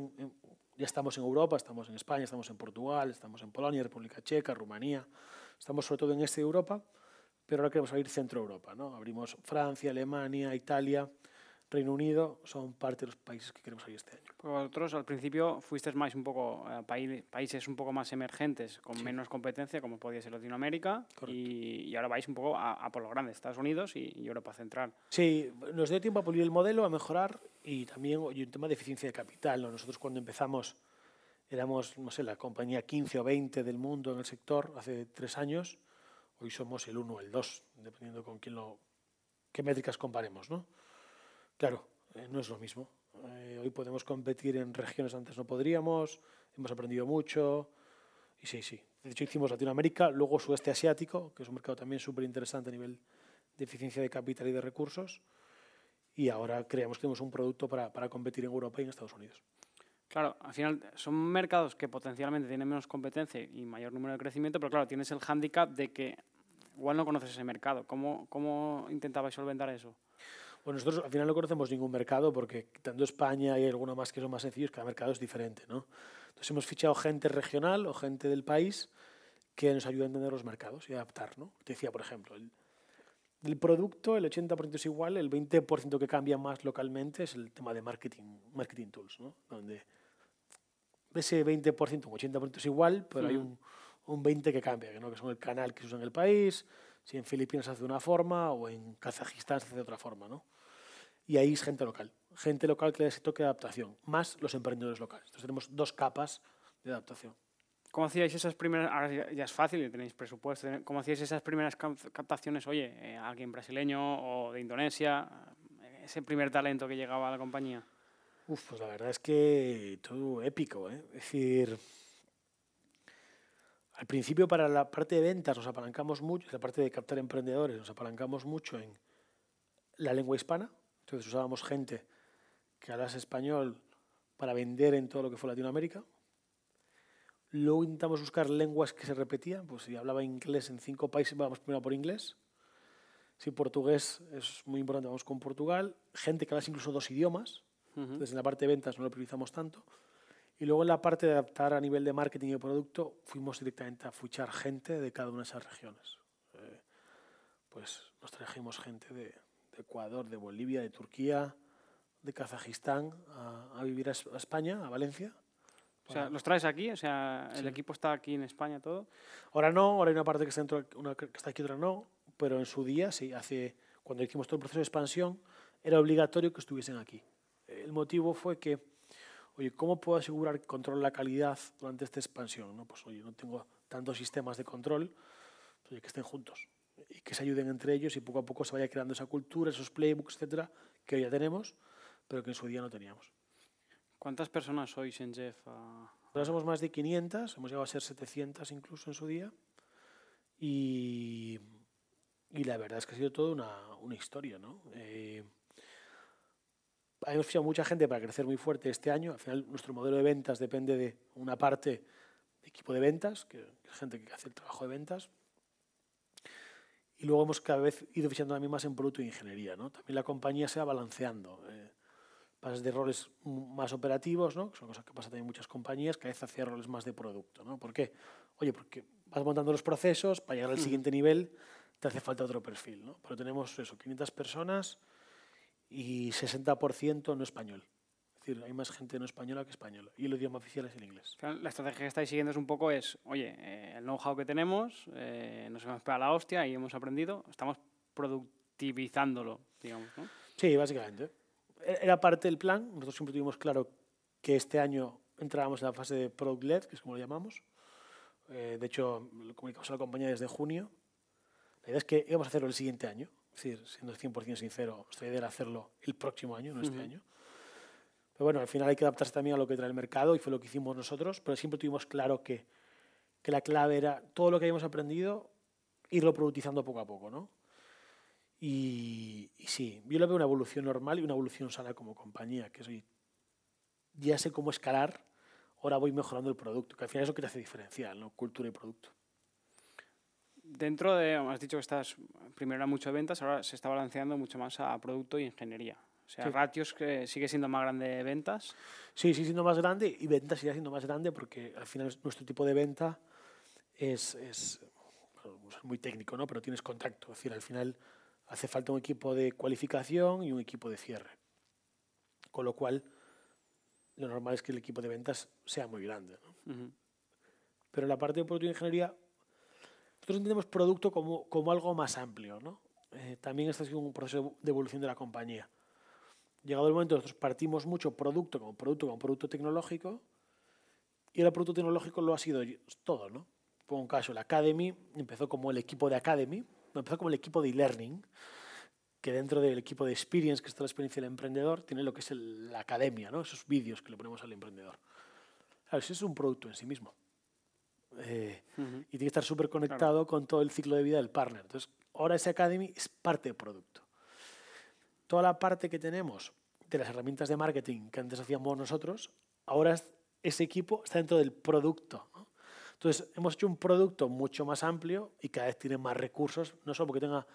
en Europa, estamos en España, estamos en Portugal, estamos en Polonia, República Checa, Rumanía, estamos sobre todo en este Europa, pero ahora queremos abrir Centro Europa. ¿no? Abrimos Francia, Alemania, Italia, Reino Unido, son parte de los países que queremos abrir este año. Pues vosotros al principio fuisteis más un poco a eh, países un poco más emergentes, con menos competencia, como podía ser Latinoamérica, y, y, ahora vais un poco a, por lo grande, Estados Unidos y, y, Europa Central. Sí, nos dio tiempo a pulir el modelo, a mejorar, y también y un tema de eficiencia de capital. Nosotros cuando empezamos éramos, no sé, la compañía 15 o 20 del mundo en el sector hace tres años, hoy somos el 1 o el 2, dependiendo con quién lo, qué métricas comparemos, ¿no? Claro, eh, no es lo mismo. Eh, hoy podemos competir en regiones antes no podríamos, hemos aprendido mucho. Y sí, sí. De hecho, hicimos Latinoamérica, luego Sudeste Asiático, que es un mercado también súper interesante a nivel de eficiencia de capital y de recursos. Y ahora creemos que tenemos un producto para, para competir en Europa y en Estados Unidos. Claro, al final son mercados que potencialmente tienen menos competencia y mayor número de crecimiento, pero claro, tienes el hándicap de que igual no conoces ese mercado. ¿Cómo, cómo intentabais solventar eso? Bueno, nosotros al final no conocemos ningún mercado porque tanto España y alguno más que son más sencillos, cada mercado es diferente. ¿no? Entonces hemos fichado gente regional o gente del país que nos ayuda a entender los mercados y adaptar. ¿no? Te decía, por ejemplo, Del producto, el 80% es igual, el 20% que cambia más localmente es el tema de marketing, marketing tools, ¿no? donde ese 20%, un 80% es igual, pero hay un, un 20% que cambia, ¿no? que son el canal que se usa en el país, si en Filipinas se hace de una forma o en Kazajistán se hace de otra forma. ¿no? Y ahí es gente local, gente local que le da ese toque de adaptación, más los emprendedores locales. Entonces tenemos dos capas de adaptación. ¿Cómo hacíais esas primeras, ahora ya es fácil, tenéis presupuesto, ¿cómo hacíais esas primeras captaciones, oye, eh, alguien brasileño o de Indonesia, ese primer talento que llegaba a la compañía? Uf, pues la verdad es que todo épico, ¿eh? Es decir, al principio para la parte de ventas nos apalancamos mucho, la parte de captar emprendedores nos apalancamos mucho en la lengua hispana, entonces usábamos gente que hablase español para vender en todo lo que fue Latinoamérica, Luego intentamos buscar lenguas que se repetían, pues si hablaba inglés en cinco países, vamos primero por inglés. Si portugués es muy importante, vamos con Portugal. Gente que habla incluso dos idiomas, entonces en la parte de ventas no lo priorizamos tanto. Y luego en la parte de adaptar a nivel de marketing y de producto, fuimos directamente a fichar gente de cada una de esas regiones. Eh, pues nos trajimos gente de, Ecuador, de Bolivia, de Turquía, de Kazajistán a, a vivir a España, a Valencia o sea, ¿los traes aquí? O sea, ¿el equipo está aquí en España todo? Ahora no, ahora hay una parte que está, dentro, una que está aquí, otra no, pero en su día, sí, hace, cuando hicimos todo el proceso de expansión, era obligatorio que estuviesen aquí. El motivo fue que, oye, ¿cómo puedo asegurar que controlo la calidad durante esta expansión? ¿no? Pues, oye, no tengo tantos sistemas de control, pues, oye, que estén juntos y que se ayuden entre ellos y poco a poco se vaya creando esa cultura, esos playbooks, etcétera, que hoy ya tenemos, pero que en su día no teníamos. ¿Cuántas personas sois en Jeff? Ahora somos más de 500, hemos llegado a ser 700 incluso en su día. Y, y la verdad es que ha sido toda una, una historia, ¿no? Eh, hemos fichado mucha gente para crecer muy fuerte este año. Al final, nuestro modelo de ventas depende de una parte de equipo de ventas, que es gente que hace el trabajo de ventas. Y luego hemos cada vez ido fichando también más en producto e ingeniería. ¿no? También la compañía se va balanceando. Eh, pasas de roles más operativos, ¿no? que son cosas que pasa también en muchas compañías, que a veces hacía roles más de producto. ¿no? ¿Por qué? Oye, porque vas montando los procesos, para llegar al siguiente nivel te hace falta otro perfil. ¿no? Pero tenemos eso, 500 personas y 60% no español. Es decir, hay más gente no española que española. Y el idioma oficial es el inglés. La estrategia que estáis siguiendo es un poco es, oye, eh, el know-how que tenemos, eh, nos hemos pegado la hostia y hemos aprendido, estamos productivizándolo, digamos, ¿no? Sí, básicamente era parte del plan. Nosotros siempre tuvimos claro que este año entrábamos en la fase de Product Led, que es como lo llamamos. Eh, de hecho, lo comunicamos a la compañía desde junio. La idea es que íbamos a hacerlo el siguiente año. Es decir, siendo 100% sincero, nuestra idea era hacerlo el próximo año, no este año. Pero bueno, al final hay que adaptarse también a lo que trae el mercado y fue lo que hicimos nosotros, pero siempre tuvimos claro que, que la clave era todo lo que habíamos aprendido, irlo productizando poco a poco, ¿no? Y, sí, yo lo veo una evolución normal y una evolución sana como compañía, que soy, ya sé cómo escalar, ahora voy mejorando el producto, que al final es lo que te hace diferencial, ¿no? cultura y producto. Dentro de, has dicho que estás, primero era mucho de ventas, ahora se está balanceando mucho más a producto y ingeniería. O sea, ratios que sigue siendo más grande de ventas. Sí, sigue siendo más grande y ventas sigue siendo más grande porque al final nuestro tipo de venta es, es muy técnico, ¿no? Pero tienes contacto. Es decir, al final hace falta un equipo de cualificación y un equipo de cierre. Con lo cual, lo normal es que el equipo de ventas sea muy grande. Pero en la parte de producto de ingeniería, nosotros entendemos producto como, como algo más amplio. ¿no? Eh, también está siendo un proceso de evolución de la compañía. Llegado el momento, nosotros partimos mucho producto como producto, como producto tecnológico, y el producto tecnológico lo ha sido todo. ¿no? Pongo un caso, la Academy empezó como el equipo de Academy, empezó como el equipo de e-learning, que dentro del equipo de experience, que está la experiencia del emprendedor, tiene lo que es la academia, ¿no? esos vídeos que le ponemos al emprendedor. Claro, eso es un producto en sí mismo. Eh, y tiene que estar súper conectado con todo el ciclo de vida del partner. Entonces, ahora ese Academy es parte del producto. Toda la parte que tenemos de las herramientas de marketing que antes hacíamos nosotros, ahora ese equipo está dentro del producto. Entonces, hemos hecho un producto mucho más amplio y cada vez tiene más recursos, no solo porque tenga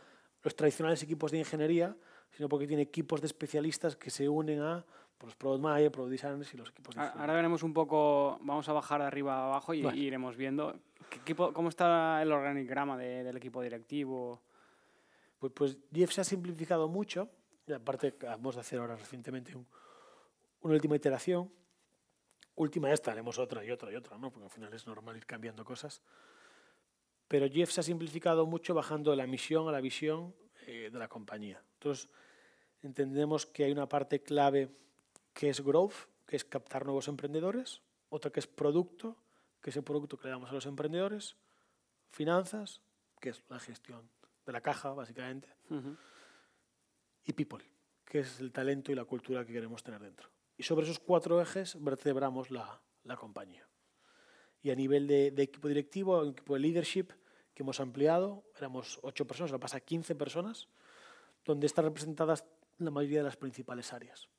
los tradicionales equipos de ingeniería, sino porque tiene equipos de especialistas que se unen a pues, los Product Manager, Product Designers y los equipos de Ahora veremos un poco, vamos a bajar de arriba a abajo y, iremos viendo ¿qué equipo, cómo está el organigrama del equipo directivo. Pues, pues Jeff se ha simplificado mucho, y aparte acabamos de hacer ahora recientemente una última iteración. Última esta, haremos otra y otra y otra, ¿no? porque al final es normal ir cambiando cosas. Pero Jeff se ha simplificado mucho bajando de la misión a la visión eh, de la compañía. Entonces, entendemos que hay una parte clave que es growth, que es captar nuevos emprendedores, otra que es producto, que es el producto que le damos a los emprendedores, finanzas, que es la gestión de la caja, básicamente, y people, que es el talento y la cultura que queremos tener dentro. Y sobre esos cuatro ejes vertebramos la, la compañía. Y a nivel de, de, equipo directivo, equipo de leadership, que hemos ampliado, éramos ocho personas, ahora pasa a 15 personas, donde están representadas la mayoría de las principales áreas.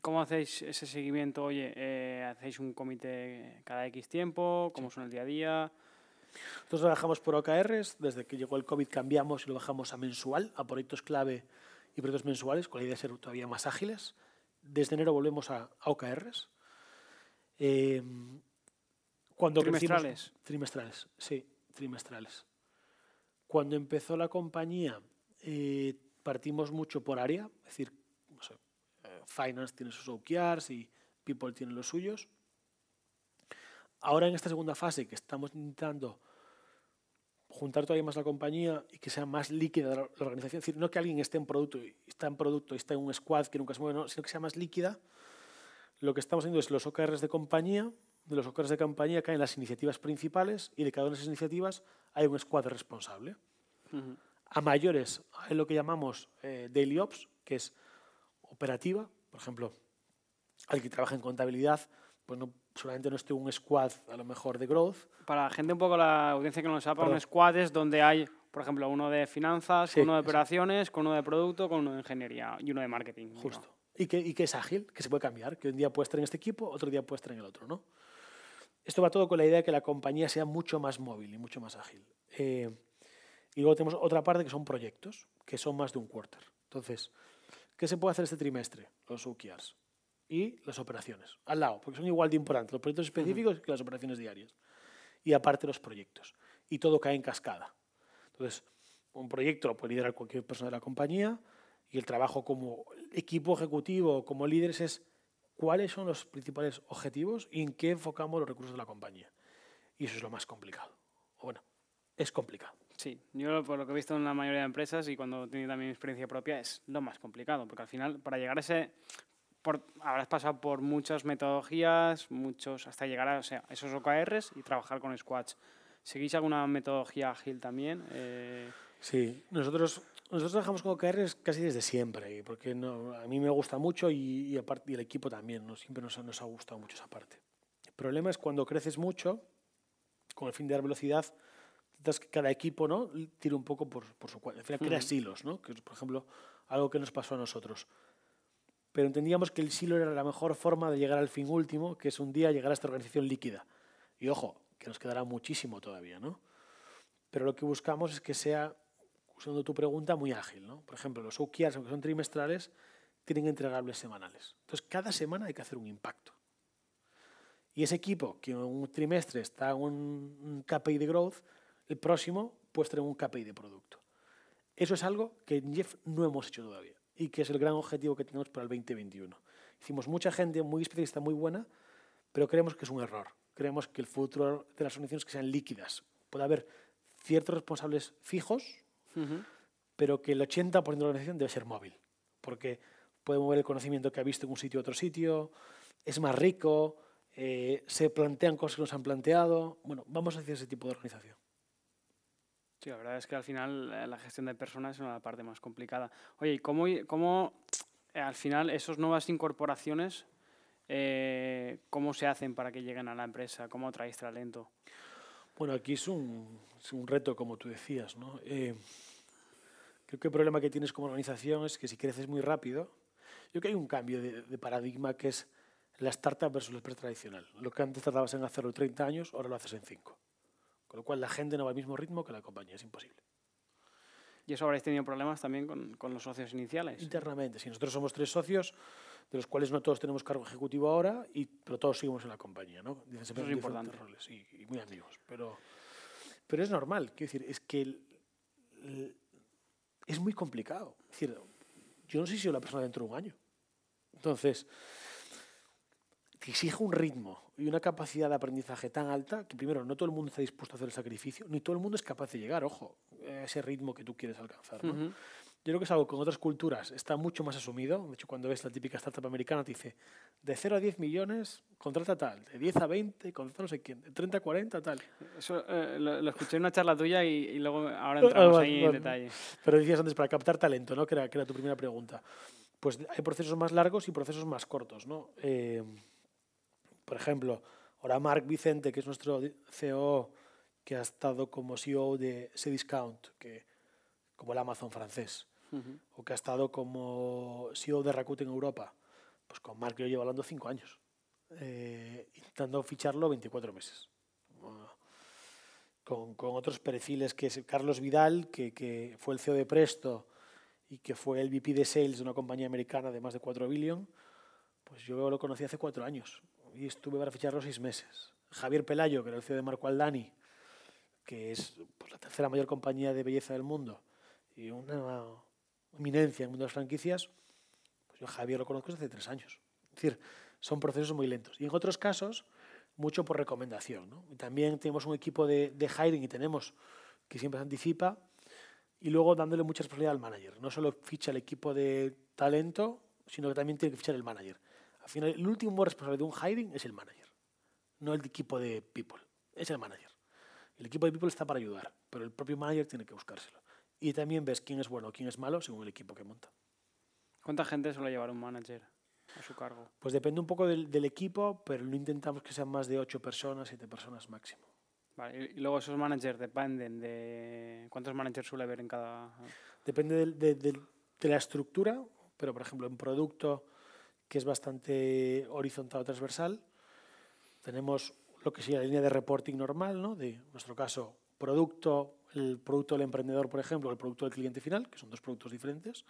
¿Cómo hacéis ese seguimiento? Oye, eh, ¿hacéis un comité cada X tiempo? ¿Cómo son el día a día? Nosotros trabajamos por OKRs, desde que llegó el COVID cambiamos y lo bajamos a mensual, a proyectos clave y proyectos mensuales, con la idea de ser todavía más ágiles. Desde enero volvemos a, OKRs. Eh, cuando ¿Trimestrales? trimestrales, sí, trimestrales. Cuando empezó la compañía eh, partimos mucho por área, es decir, Finance tiene sus OKRs y People tiene los suyos. Ahora en esta segunda fase que estamos intentando juntar todavía más la compañía y que sea más líquida la organización, es decir, no que alguien esté en producto y está en producto y está en un squad que nunca se mueve, sino que sea más líquida. Lo que estamos haciendo es los OKRs de compañía, de los OKRs de compañía caen las iniciativas principales y de cada una de esas iniciativas hay un squad responsable. A mayores hay lo que llamamos eh, daily ops, que es operativa, por ejemplo, alguien que trabaja en contabilidad, pues no, solamente no esté un squad a lo mejor de growth. Para la gente un poco la audiencia que no lo sepa, un squad es donde hay, por ejemplo, uno de finanzas, uno de operaciones, con uno de producto, con uno de ingeniería y uno de marketing. Justo. Y que, y que, es ágil, que se puede cambiar, que un día puede estar en este equipo, otro día puede estar en el otro, ¿no? Esto va todo con la idea de que la compañía sea mucho más móvil y mucho más ágil. Eh, y luego tenemos otra parte que son proyectos, que son más de un quarter. Entonces, ¿Qué se puede hacer este trimestre? Los UKRs y las operaciones, al lado, porque son igual de importantes los proyectos específicos que las operaciones diarias. Y aparte los proyectos. Y todo cae en cascada. Entonces, un proyecto lo puede liderar cualquier persona de la compañía y el trabajo como equipo ejecutivo, como líderes, es cuáles son los principales objetivos y en qué enfocamos los recursos de la compañía. Y eso es lo más complicado. O bueno, es complicado. Sí, yo por lo que he visto en la mayoría de empresas y cuando he tenido también experiencia propia es lo más complicado, porque al final para llegar a ese... Por, habrás pasado por muchas metodologías, muchos hasta llegar a o sea, esos OKRs y trabajar con squads. ¿Seguís alguna metodología ágil también? Eh... Sí, nosotros, nosotros trabajamos con OKRs casi desde siempre, porque no, a mí me gusta mucho y, y, aparte, y el equipo también, ¿no? siempre nos, nos ha gustado mucho esa parte. El problema es cuando creces mucho, con el fin de dar velocidad, que cada equipo ¿no? tire un poco por, por su cuenta. Al final crea silos, ¿no? que es, por ejemplo, algo que nos pasó a nosotros. Pero entendíamos que el silo era la mejor forma de llegar al fin último, que es un día llegar a esta organización líquida. Y ojo, que nos quedará muchísimo todavía, ¿no? Pero lo que buscamos es que sea, usando tu pregunta, muy ágil, ¿no? Por ejemplo, los OKRs, aunque son trimestrales, tienen entregables semanales. Entonces, cada semana hay que hacer un impacto. Y ese equipo que en un trimestre está en un KPI de growth, el próximo pues tener un KPI de producto. Eso es algo que en Jeff no hemos hecho todavía y que es el gran objetivo que tenemos para el 2021. Hicimos mucha gente muy especialista, muy buena, pero creemos que es un error. Creemos que el futuro de las organizaciones que sean líquidas. Puede haber ciertos responsables fijos, pero que el 80% de la organización debe ser móvil, porque puede mover el conocimiento que ha visto en un sitio a otro sitio, es más rico, eh, se plantean cosas que nos han planteado. Bueno, vamos hacia ese tipo de organización. Sí, la verdad es que al final eh, la gestión de personas es una parte más complicada. Oye, ¿y cómo, cómo eh, al final esas nuevas incorporaciones, eh, cómo se hacen para que lleguen a la empresa? ¿Cómo traéis talento? Bueno, aquí es un, es un reto, como tú decías. ¿no? creo que el problema que tienes como organización es que si creces muy rápido, yo creo que hay un cambio de, de paradigma que es la startup versus la empresa tradicional. Lo que antes tardabas en hacerlo 30 años, ahora lo haces en 5. Con lo cual la gente no va al mismo ritmo que la compañía, es imposible. ¿Y eso habréis tenido problemas también con, con los socios iniciales? Internamente, sí. Nosotros somos tres socios, de los cuales no todos tenemos cargo ejecutivo ahora, y, pero todos seguimos en la compañía, ¿no? Eso es importante. Roles, y, y, muy amigos. Pero, pero es normal, quiero decir, es que es muy complicado. Es decir, yo no sé si soy la persona dentro de un año. Entonces, te exige un ritmo y una capacidad de aprendizaje tan alta que primero no todo el mundo está dispuesto a hacer el sacrificio, ni todo el mundo es capaz de llegar, ojo, a ese ritmo que tú quieres alcanzar. ¿no? Yo creo que es algo que en otras culturas está mucho más asumido. De hecho, cuando ves la típica startup americana, te dice de 0 a 10 millones, contrata tal, de 10 a 20, contrata no sé quién, de 30 a 40, tal. Eso eh, lo, escuché en una charla tuya y, luego ahora entramos ahí en detalle. Pero decías antes, para captar talento, ¿no? que, era, que era tu primera pregunta. Pues hay procesos más largos y procesos más cortos. ¿no? Eh, por ejemplo, ahora Mark Vicente, que es nuestro CEO, que ha estado como CEO de Cdiscount, que como el Amazon francés, o que ha estado como CEO de Rakuten en Europa, pues con Mark yo llevo hablando cinco años, eh, intentando ficharlo 24 meses. Con, con, otros perfiles que es Carlos Vidal, que, que, fue el CEO de Presto y que fue el VP de Sales de una compañía americana de más de 4 billion, pues yo lo conocí hace cuatro años y estuve para ficharlo seis meses. Javier Pelayo, que era el CEO de Marco Aldani, que es pues, la tercera mayor compañía de belleza del mundo y una eminencia en el mundo de las franquicias, pues yo Javier lo conozco desde hace tres años. Es decir, son procesos muy lentos. Y en otros casos, mucho por recomendación. ¿no? También tenemos un equipo de, de hiring y tenemos que siempre se anticipa y luego dándole mucha responsabilidad al manager. No solo ficha el equipo de talento, sino que también tiene que fichar el manager. Al final, el último responsable de un hiring es el manager, no el equipo de people, es el manager. El equipo de people está para ayudar, pero el propio manager tiene que buscárselo. Y también ves quién es bueno, quién es malo según el equipo que monta. ¿Cuánta gente suele llevar un manager a su cargo? Pues depende un poco del, equipo, pero no intentamos que sean más de ocho personas, siete personas máximo. Vale, y luego esos managers dependen de cuántos managers suele haber en cada. Depende de, de, la estructura, pero por ejemplo en producto que es bastante horizontal o transversal, tenemos lo que sería la línea de reporting normal, ¿no? de en nuestro caso producto, el producto del emprendedor, por ejemplo, el producto del cliente final, que son dos productos diferentes,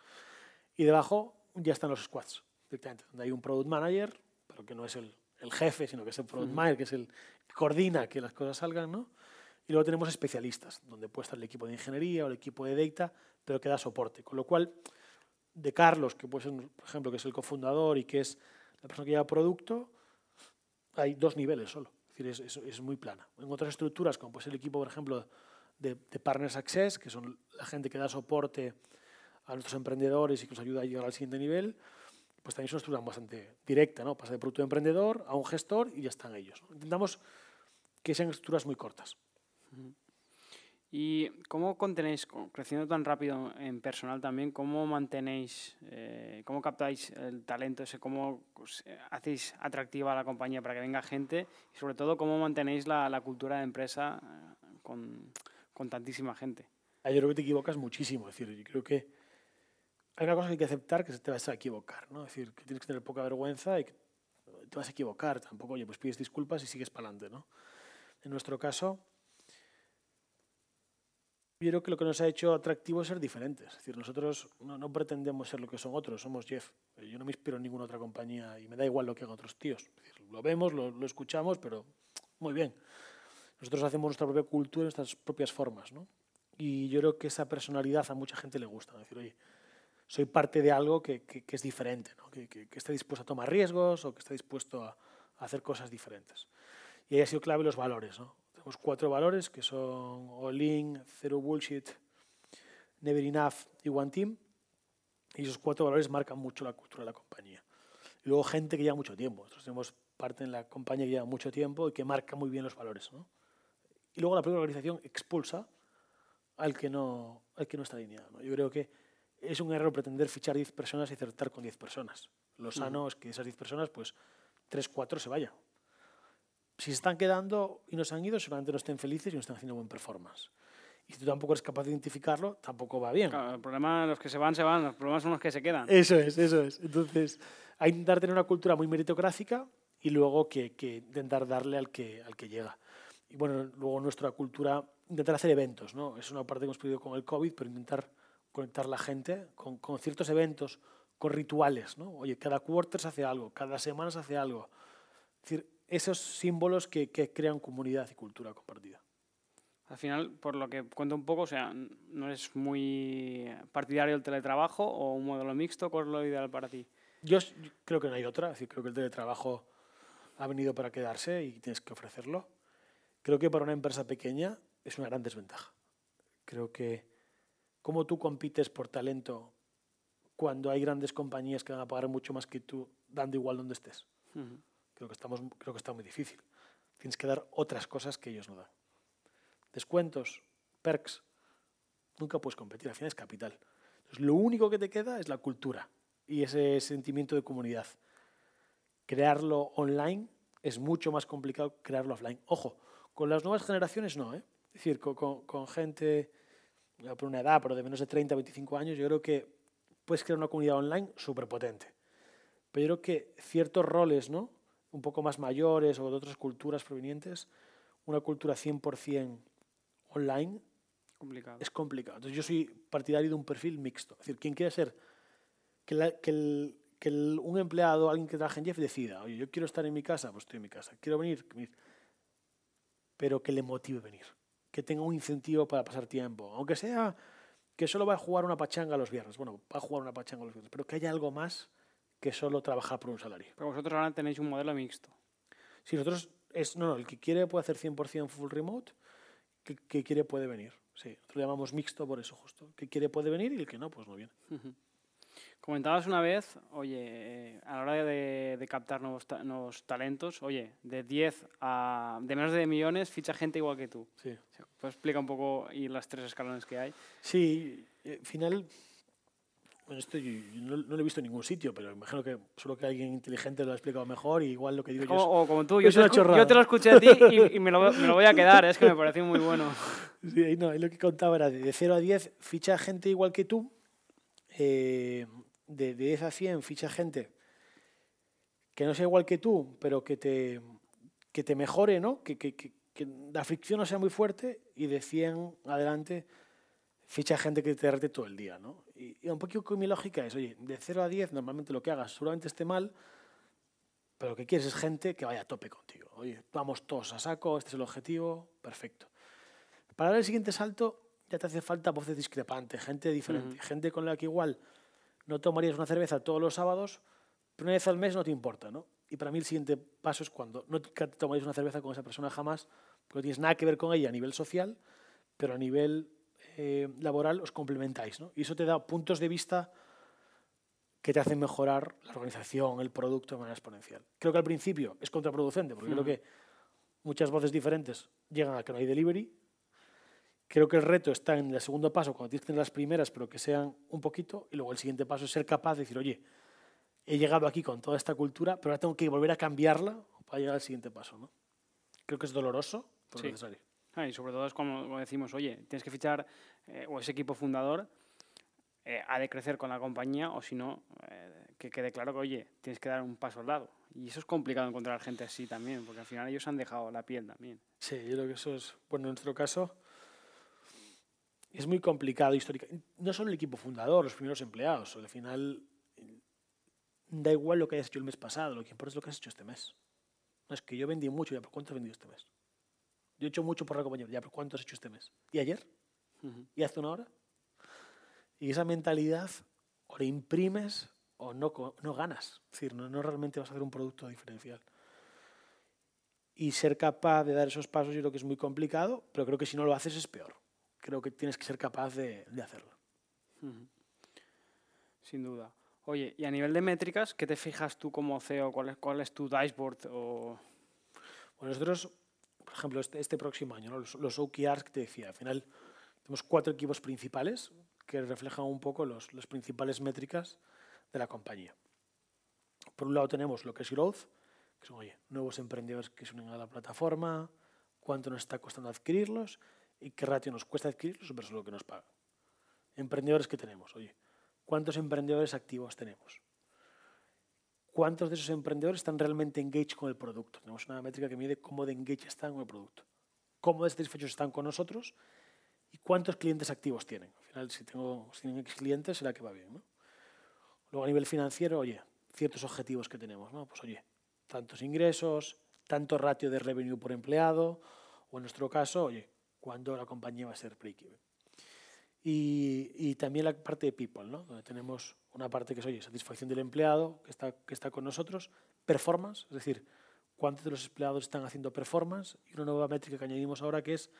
y debajo ya están los squads, directamente, donde hay un product manager, pero que no es el, el jefe, sino que es el product manager, que es el que coordina que las cosas salgan, ¿no? Y luego tenemos especialistas, donde puede estar el equipo de ingeniería o el equipo de data, pero que da soporte. Con lo cual, de Carlos, que puede ser, por ejemplo, que es el cofundador y que es la persona que lleva producto, hay dos niveles solo. Es muy plana. En otras estructuras, como puede el equipo, por ejemplo, de, de Partners Access, que son la gente que da soporte a nuestros emprendedores y que nos ayuda a llegar al siguiente nivel, pues también es una estructura bastante directa, ¿no? Pasa de producto de emprendedor a un gestor y ya están ellos. Intentamos que sean estructuras muy cortas. ¿Y cómo contenéis, creciendo tan rápido en personal también, cómo mantenéis, eh, cómo captáis el talento, ese, cómo pues, hacéis atractiva a la compañía para que venga gente y sobre todo cómo mantenéis la, la cultura de empresa eh, con, con, tantísima gente? Ah, yo creo que te equivocas muchísimo, es decir, yo creo que hay una cosa que hay que aceptar que te vas a equivocar, ¿no? Es decir, que tienes que tener poca vergüenza y que te vas a equivocar, tampoco, oye, pues pides disculpas y sigues para adelante, ¿no? En nuestro caso yo creo que lo que nos ha hecho atractivo es ser diferentes. Es decir, nosotros no, pretendemos ser lo que son otros, somos Jeff. Yo no me inspiro en ninguna otra compañía y me da igual lo que hagan otros tíos. lo vemos, lo, escuchamos, pero muy bien. Nosotros hacemos nuestra propia cultura, nuestras propias formas. ¿no? Y yo creo que esa personalidad a mucha gente le gusta. Es decir, oye, soy parte de algo que, que, es diferente, ¿no? que, que, esté dispuesto a tomar riesgos o que esté dispuesto a, a hacer cosas diferentes. Y ahí ha sido clave los valores. ¿no? Tenemos cuatro valores que son All In, Zero Bullshit, Never Enough y One Team. Y esos cuatro valores marcan mucho la cultura de la compañía. Y luego gente que lleva mucho tiempo. Nosotros tenemos parte en la compañía que lleva mucho tiempo y que marca muy bien los valores. ¿no? Y luego la propia organización expulsa al que no, al que no está alineado. ¿no? Yo creo que es un error pretender fichar 10 personas y acertar con 10 personas. Lo sano es que esas 10 personas, pues 3, 4 se vayan si se están quedando y no se han ido, seguramente no estén felices y no están haciendo buen performance. Y si tú tampoco eres capaz de identificarlo, tampoco va bien. Claro, el problema, los que se van, se van, los problemas son los que se quedan. Eso es, eso es. Entonces, hay que intentar tener una cultura muy meritocrática y luego que, que intentar darle al que, al que llega. Y bueno, luego nuestra cultura, intentar hacer eventos, ¿no? Es una parte que hemos perdido con el COVID, pero intentar conectar la gente con, con ciertos eventos, con rituales, ¿no? Oye, cada quarter se hace algo, cada semana se hace algo. Es decir, esos símbolos que, crean comunidad y cultura compartida. Al final, por lo que cuento un poco, o sea, ¿no eres muy partidario del teletrabajo o un modelo mixto? ¿Cuál es lo ideal para ti? Yo, creo que no hay otra. Es decir, creo que el teletrabajo ha venido para quedarse y tienes que ofrecerlo. Creo que para una empresa pequeña es una gran desventaja. Creo que cómo tú compites por talento cuando hay grandes compañías que van a pagar mucho más que tú, dando igual donde estés. Creo, que estamos, creo que está muy difícil. Tienes que dar otras cosas que ellos no dan. Descuentos, perks, nunca puedes competir, al final es capital. Entonces, lo único que te queda es la cultura y ese sentimiento de comunidad. Crearlo online es mucho más complicado que crearlo offline. Ojo, con las nuevas generaciones no, ¿eh? Es decir, con, con, gente por una edad, pero de menos de 30, 25 años, yo creo que puedes crear una comunidad online súper potente. Pero yo creo que ciertos roles, ¿no? Un poco más mayores o de otras culturas provenientes, una cultura 100% online complicado. es complicado. Entonces yo soy partidario de un perfil mixto. Es decir, quien quiere ser que, que, que un empleado, alguien que trabaja en Jeff, decida, oye, yo quiero estar en mi casa, pues estoy en mi casa. Quiero venir, pero que le motive venir. Que tenga un incentivo para pasar tiempo. Aunque sea que solo va a jugar una pachanga los viernes. Bueno, va a jugar una pachanga los viernes, pero que haya algo más que solo trabajar por un salario. Pero vosotros ahora tenéis un modelo mixto. Sí, nosotros es, no, no, el que quiere puede hacer 100% full remote, que, que quiere puede venir. Sí, nosotros lo llamamos mixto por eso justo. Que quiere puede venir y el que no, pues no viene. Comentabas una vez, oye, a la hora de, captar nuevos, nuevos, talentos, oye, de 10 a de menos de millones ficha gente igual que tú. Sí. pues explica un poco y las tres escalones que hay. Sí, al eh, final, bueno, esto yo, no, lo he visto en ningún sitio, pero imagino que solo que alguien inteligente lo ha explicado mejor y igual lo que digo yo es, O como tú, yo, te, yo te, lo escuché a ti y, me, lo, me, lo, voy a quedar, es que me pareció muy bueno. Sí, no, lo que contaba era de 0 a 10 ficha gente igual que tú. Eh, de 10 a 100 ficha gente que no sea igual que tú, pero que te, que te mejore, ¿no? Que, que, que, la fricción no sea muy fuerte y de 100 adelante ficha gente que te rete todo el día, ¿no? Y, un poquito con mi lógica es, oye, de 0 a 10 normalmente lo que hagas seguramente esté mal, pero lo que quieres es gente que vaya a tope contigo. Oye, vamos todos a saco, este es el objetivo, perfecto. Para dar el siguiente salto ya te hace falta voces discrepantes, gente diferente, gente con la que igual no tomarías una cerveza todos los sábados, pero una vez al mes no te importa, ¿no? Y para mí el siguiente paso es cuando no tomarías una cerveza con esa persona jamás, porque no tienes nada que ver con ella a nivel social, pero a nivel eh, laboral os complementáis, ¿no? Y eso te da puntos de vista que te hacen mejorar la organización, el producto de manera exponencial. Creo que al principio es contraproducente, porque creo que muchas voces diferentes llegan a que no hay delivery, Creo que el reto está en el segundo paso, cuando tienes que tener las primeras, pero que sean un poquito, y luego el siguiente paso es ser capaz de decir, oye, he llegado aquí con toda esta cultura, pero ahora tengo que volver a cambiarla para llegar al siguiente paso. ¿no? Creo que es doloroso, pero necesario. Ah, y sobre todo es como, decimos, oye, tienes que fichar, eh, o ese equipo fundador eh, ha de crecer con la compañía, o si no, eh, que quede claro que, oye, tienes que dar un paso al lado. Y eso es complicado encontrar gente así también, porque al final ellos han dejado la piel también. Sí, yo creo que eso es, bueno, en nuestro caso es muy complicado históricamente. No solo el equipo fundador, los primeros empleados. Al final, da igual lo que hayas hecho el mes pasado, lo que importa es lo que has hecho este mes. No es que yo vendí mucho, ya, pero ¿cuánto has vendido este mes? Yo he hecho mucho por la compañía, ya, pero ¿cuánto has hecho este mes? ¿Y ayer? ¿Y hace una hora? Y esa mentalidad o la imprimes o no, no ganas. Es decir, no, no realmente vas a hacer un producto diferencial. Y ser capaz de dar esos pasos yo creo que es muy complicado, pero creo que si no lo haces es peor creo que tienes que ser capaz de, hacerlo. Sin duda. Oye, y a nivel de métricas, ¿qué te fijas tú como CEO? ¿Cuál es, cuál es tu dashboard? O... Bueno, nosotros, por ejemplo, este, este próximo año, los, los, OKRs que te decía, al final tenemos cuatro equipos principales que reflejan un poco los, las principales métricas de la compañía. Por un lado tenemos lo que es growth, que son nuevos emprendedores que se unen a la plataforma, cuánto nos está costando adquirirlos y qué ratio nos cuesta adquirirlos versus lo que nos paga. Emprendedores que tenemos, oye, ¿cuántos emprendedores activos tenemos? ¿Cuántos de esos emprendedores están realmente engaged con el producto? Tenemos una métrica que mide cómo de engaged están con el producto, cómo de satisfechos están con nosotros y cuántos clientes activos tienen. Al final, si, tengo, si tienen X clientes, será que va bien. ¿no? Luego, a nivel financiero, oye, ciertos objetivos que tenemos. ¿no? Pues, oye, tantos ingresos, tanto ratio de revenue por empleado, o en nuestro caso, oye, cuándo la compañía va a ser break-even. Y, y, también la parte de people, ¿no? donde tenemos una parte que es oye, satisfacción del empleado que está, que está con nosotros, performance, es decir, cuántos de los empleados están haciendo performance, y una nueva métrica que añadimos ahora que es,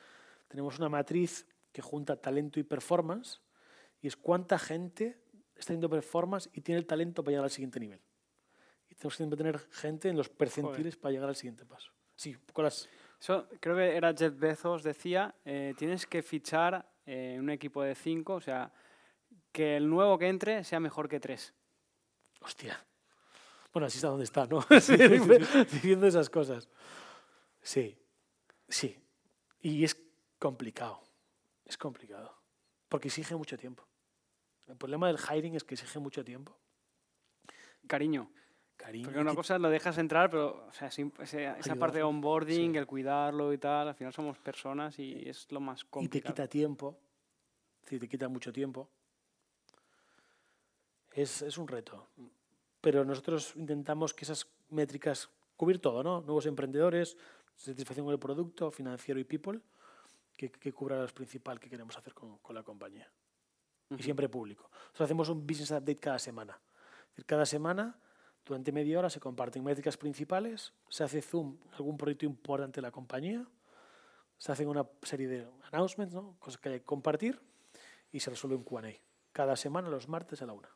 tenemos una matriz que junta talento y performance, y es cuánta gente está haciendo performance y tiene el talento para llegar al siguiente nivel. Y tenemos que tener gente en los percentiles para llegar al siguiente paso. Sí, con las... Eso, creo que era Jeff Bezos, decía, eh, tienes que fichar eh, un equipo de cinco, o sea, que el nuevo que entre sea mejor que tres. Hostia. Bueno, así está donde está, ¿no? Diciendo esas cosas. Sí, sí. Y es complicado. Es complicado. Porque exige mucho tiempo. El problema del hiring es que exige mucho tiempo. Cariño. Cariño. Porque una cosa lo dejas entrar, pero o sea, esa, parte de onboarding, el cuidarlo y tal, al final somos personas y es lo más complicado. Y te quita tiempo. Sí, te quita mucho tiempo. Es, es un reto. Pero nosotros intentamos que esas métricas cubrir todo, ¿no? Nuevos emprendedores, satisfacción con el producto, financiero y people, que, que cubra lo principal que queremos hacer con, con la compañía y siempre público. Nosotros hacemos un business update cada semana. cada semana, durante media hora, se comparten métricas principales, se hace zoom algún proyecto importante de la compañía, se hacen una serie de announcements, ¿no? cosas que hay que compartir, y se resuelve un Q&A. Cada semana, los martes a la una.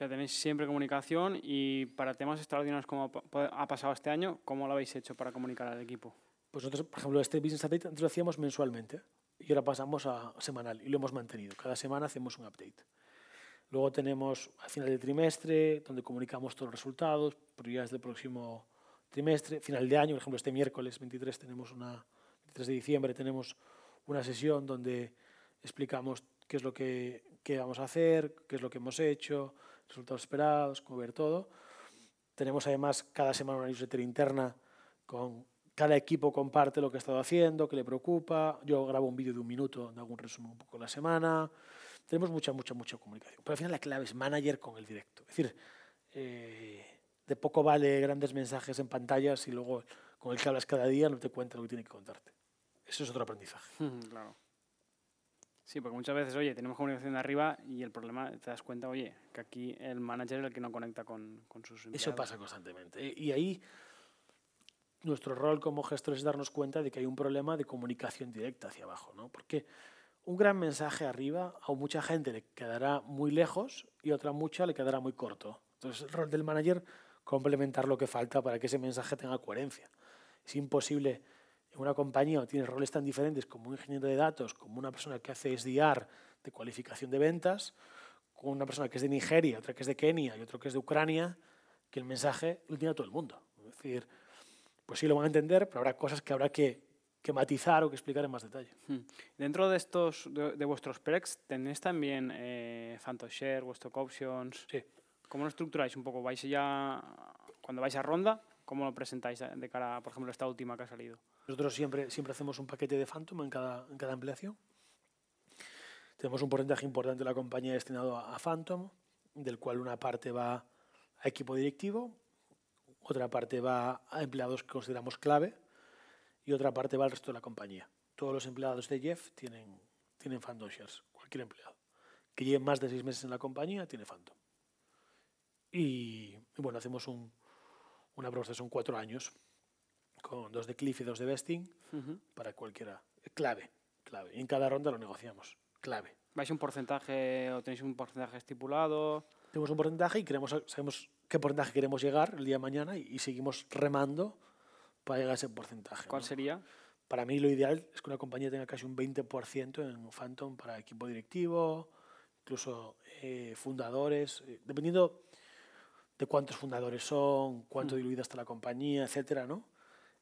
Sea, tenéis siempre comunicación y para temas extraordinarios como ha pasado este año, ¿cómo lo habéis hecho para comunicar al equipo? Pues nosotros, por ejemplo, este Business Update antes lo hacíamos mensualmente y ahora pasamos a semanal y lo hemos mantenido. Cada semana hacemos un update. Luego tenemos al final del trimestre, donde comunicamos todos los resultados, prioridades del próximo trimestre. Final de año, por ejemplo, este miércoles 23 tenemos una 23 de diciembre tenemos una sesión donde explicamos qué es lo que, que vamos a hacer, qué es lo que hemos hecho, resultados esperados, cómo ver todo. Tenemos además cada semana una newsletter interna con cada equipo comparte lo que ha estado haciendo, qué le preocupa. Yo grabo un vídeo de un minuto donde hago un resumen un poco de la semana. Tenemos mucha, mucha, mucha comunicación. Pero al final la clave es manager con el directo. Es decir, eh, de poco vale grandes mensajes en pantallas y luego con el que hablas cada día no te cuenta lo que tiene que contarte. Eso es otro aprendizaje. claro. Sí, porque muchas veces, oye, tenemos comunicación de arriba y el problema, te das cuenta, oye, que aquí el manager es el que no conecta con, con sus empleados. Eso pasa constantemente. Y ahí nuestro rol como gestores es darnos cuenta de que hay un problema de comunicación directa hacia abajo, ¿no? Porque un gran mensaje arriba a mucha gente le quedará muy lejos y a otra mucha le quedará muy corto. Entonces, el rol del manager complementar lo que falta para que ese mensaje tenga coherencia. Es imposible una compañía o tienes roles tan diferentes como un ingeniero de datos, como una persona que hace SDR de cualificación de ventas, con una persona que es de Nigeria, otra que es de Kenia y otro que es de Ucrania, que el mensaje lo tiene a todo el mundo. Es decir, pues sí lo van a entender, pero habrá cosas que habrá que, matizar o que explicar en más detalle. Hmm. Dentro de estos de, vuestros perks, ¿tenéis también eh, Phantom Share, Stock Options? Sí. ¿Cómo lo estructuráis un poco? ¿Vais ya, cuando vais a ronda, cómo lo presentáis de cara, por ejemplo, a esta última que ha salido? Nosotros siempre, siempre hacemos un paquete de Phantom en cada, en cada ampliación. Tenemos un porcentaje importante de la compañía destinado a, Phantom, del cual una parte va a equipo directivo otra parte va a empleados que consideramos clave y otra parte va al resto de la compañía. Todos los empleados de Jeff tienen, tienen Phantom Shares, cualquier empleado. Que lleve más de seis meses en la compañía tiene Phantom. Y, bueno, hacemos un, una propuesta, son cuatro años, con dos de Cliff y dos de Vesting, para cualquiera. Clave, clave. Y en cada ronda lo negociamos, clave. ¿Vais un porcentaje o tenéis un porcentaje estipulado? Tenemos un porcentaje y queremos, sabemos qué porcentaje queremos llegar el día de mañana y, seguimos remando para llegar a ese porcentaje. ¿Cuál sería? Para mí lo ideal es que una compañía tenga casi un 20% en Phantom para equipo directivo, incluso eh, fundadores, eh, dependiendo de cuántos fundadores son, cuánto mm. diluida está la compañía, etcétera, ¿no?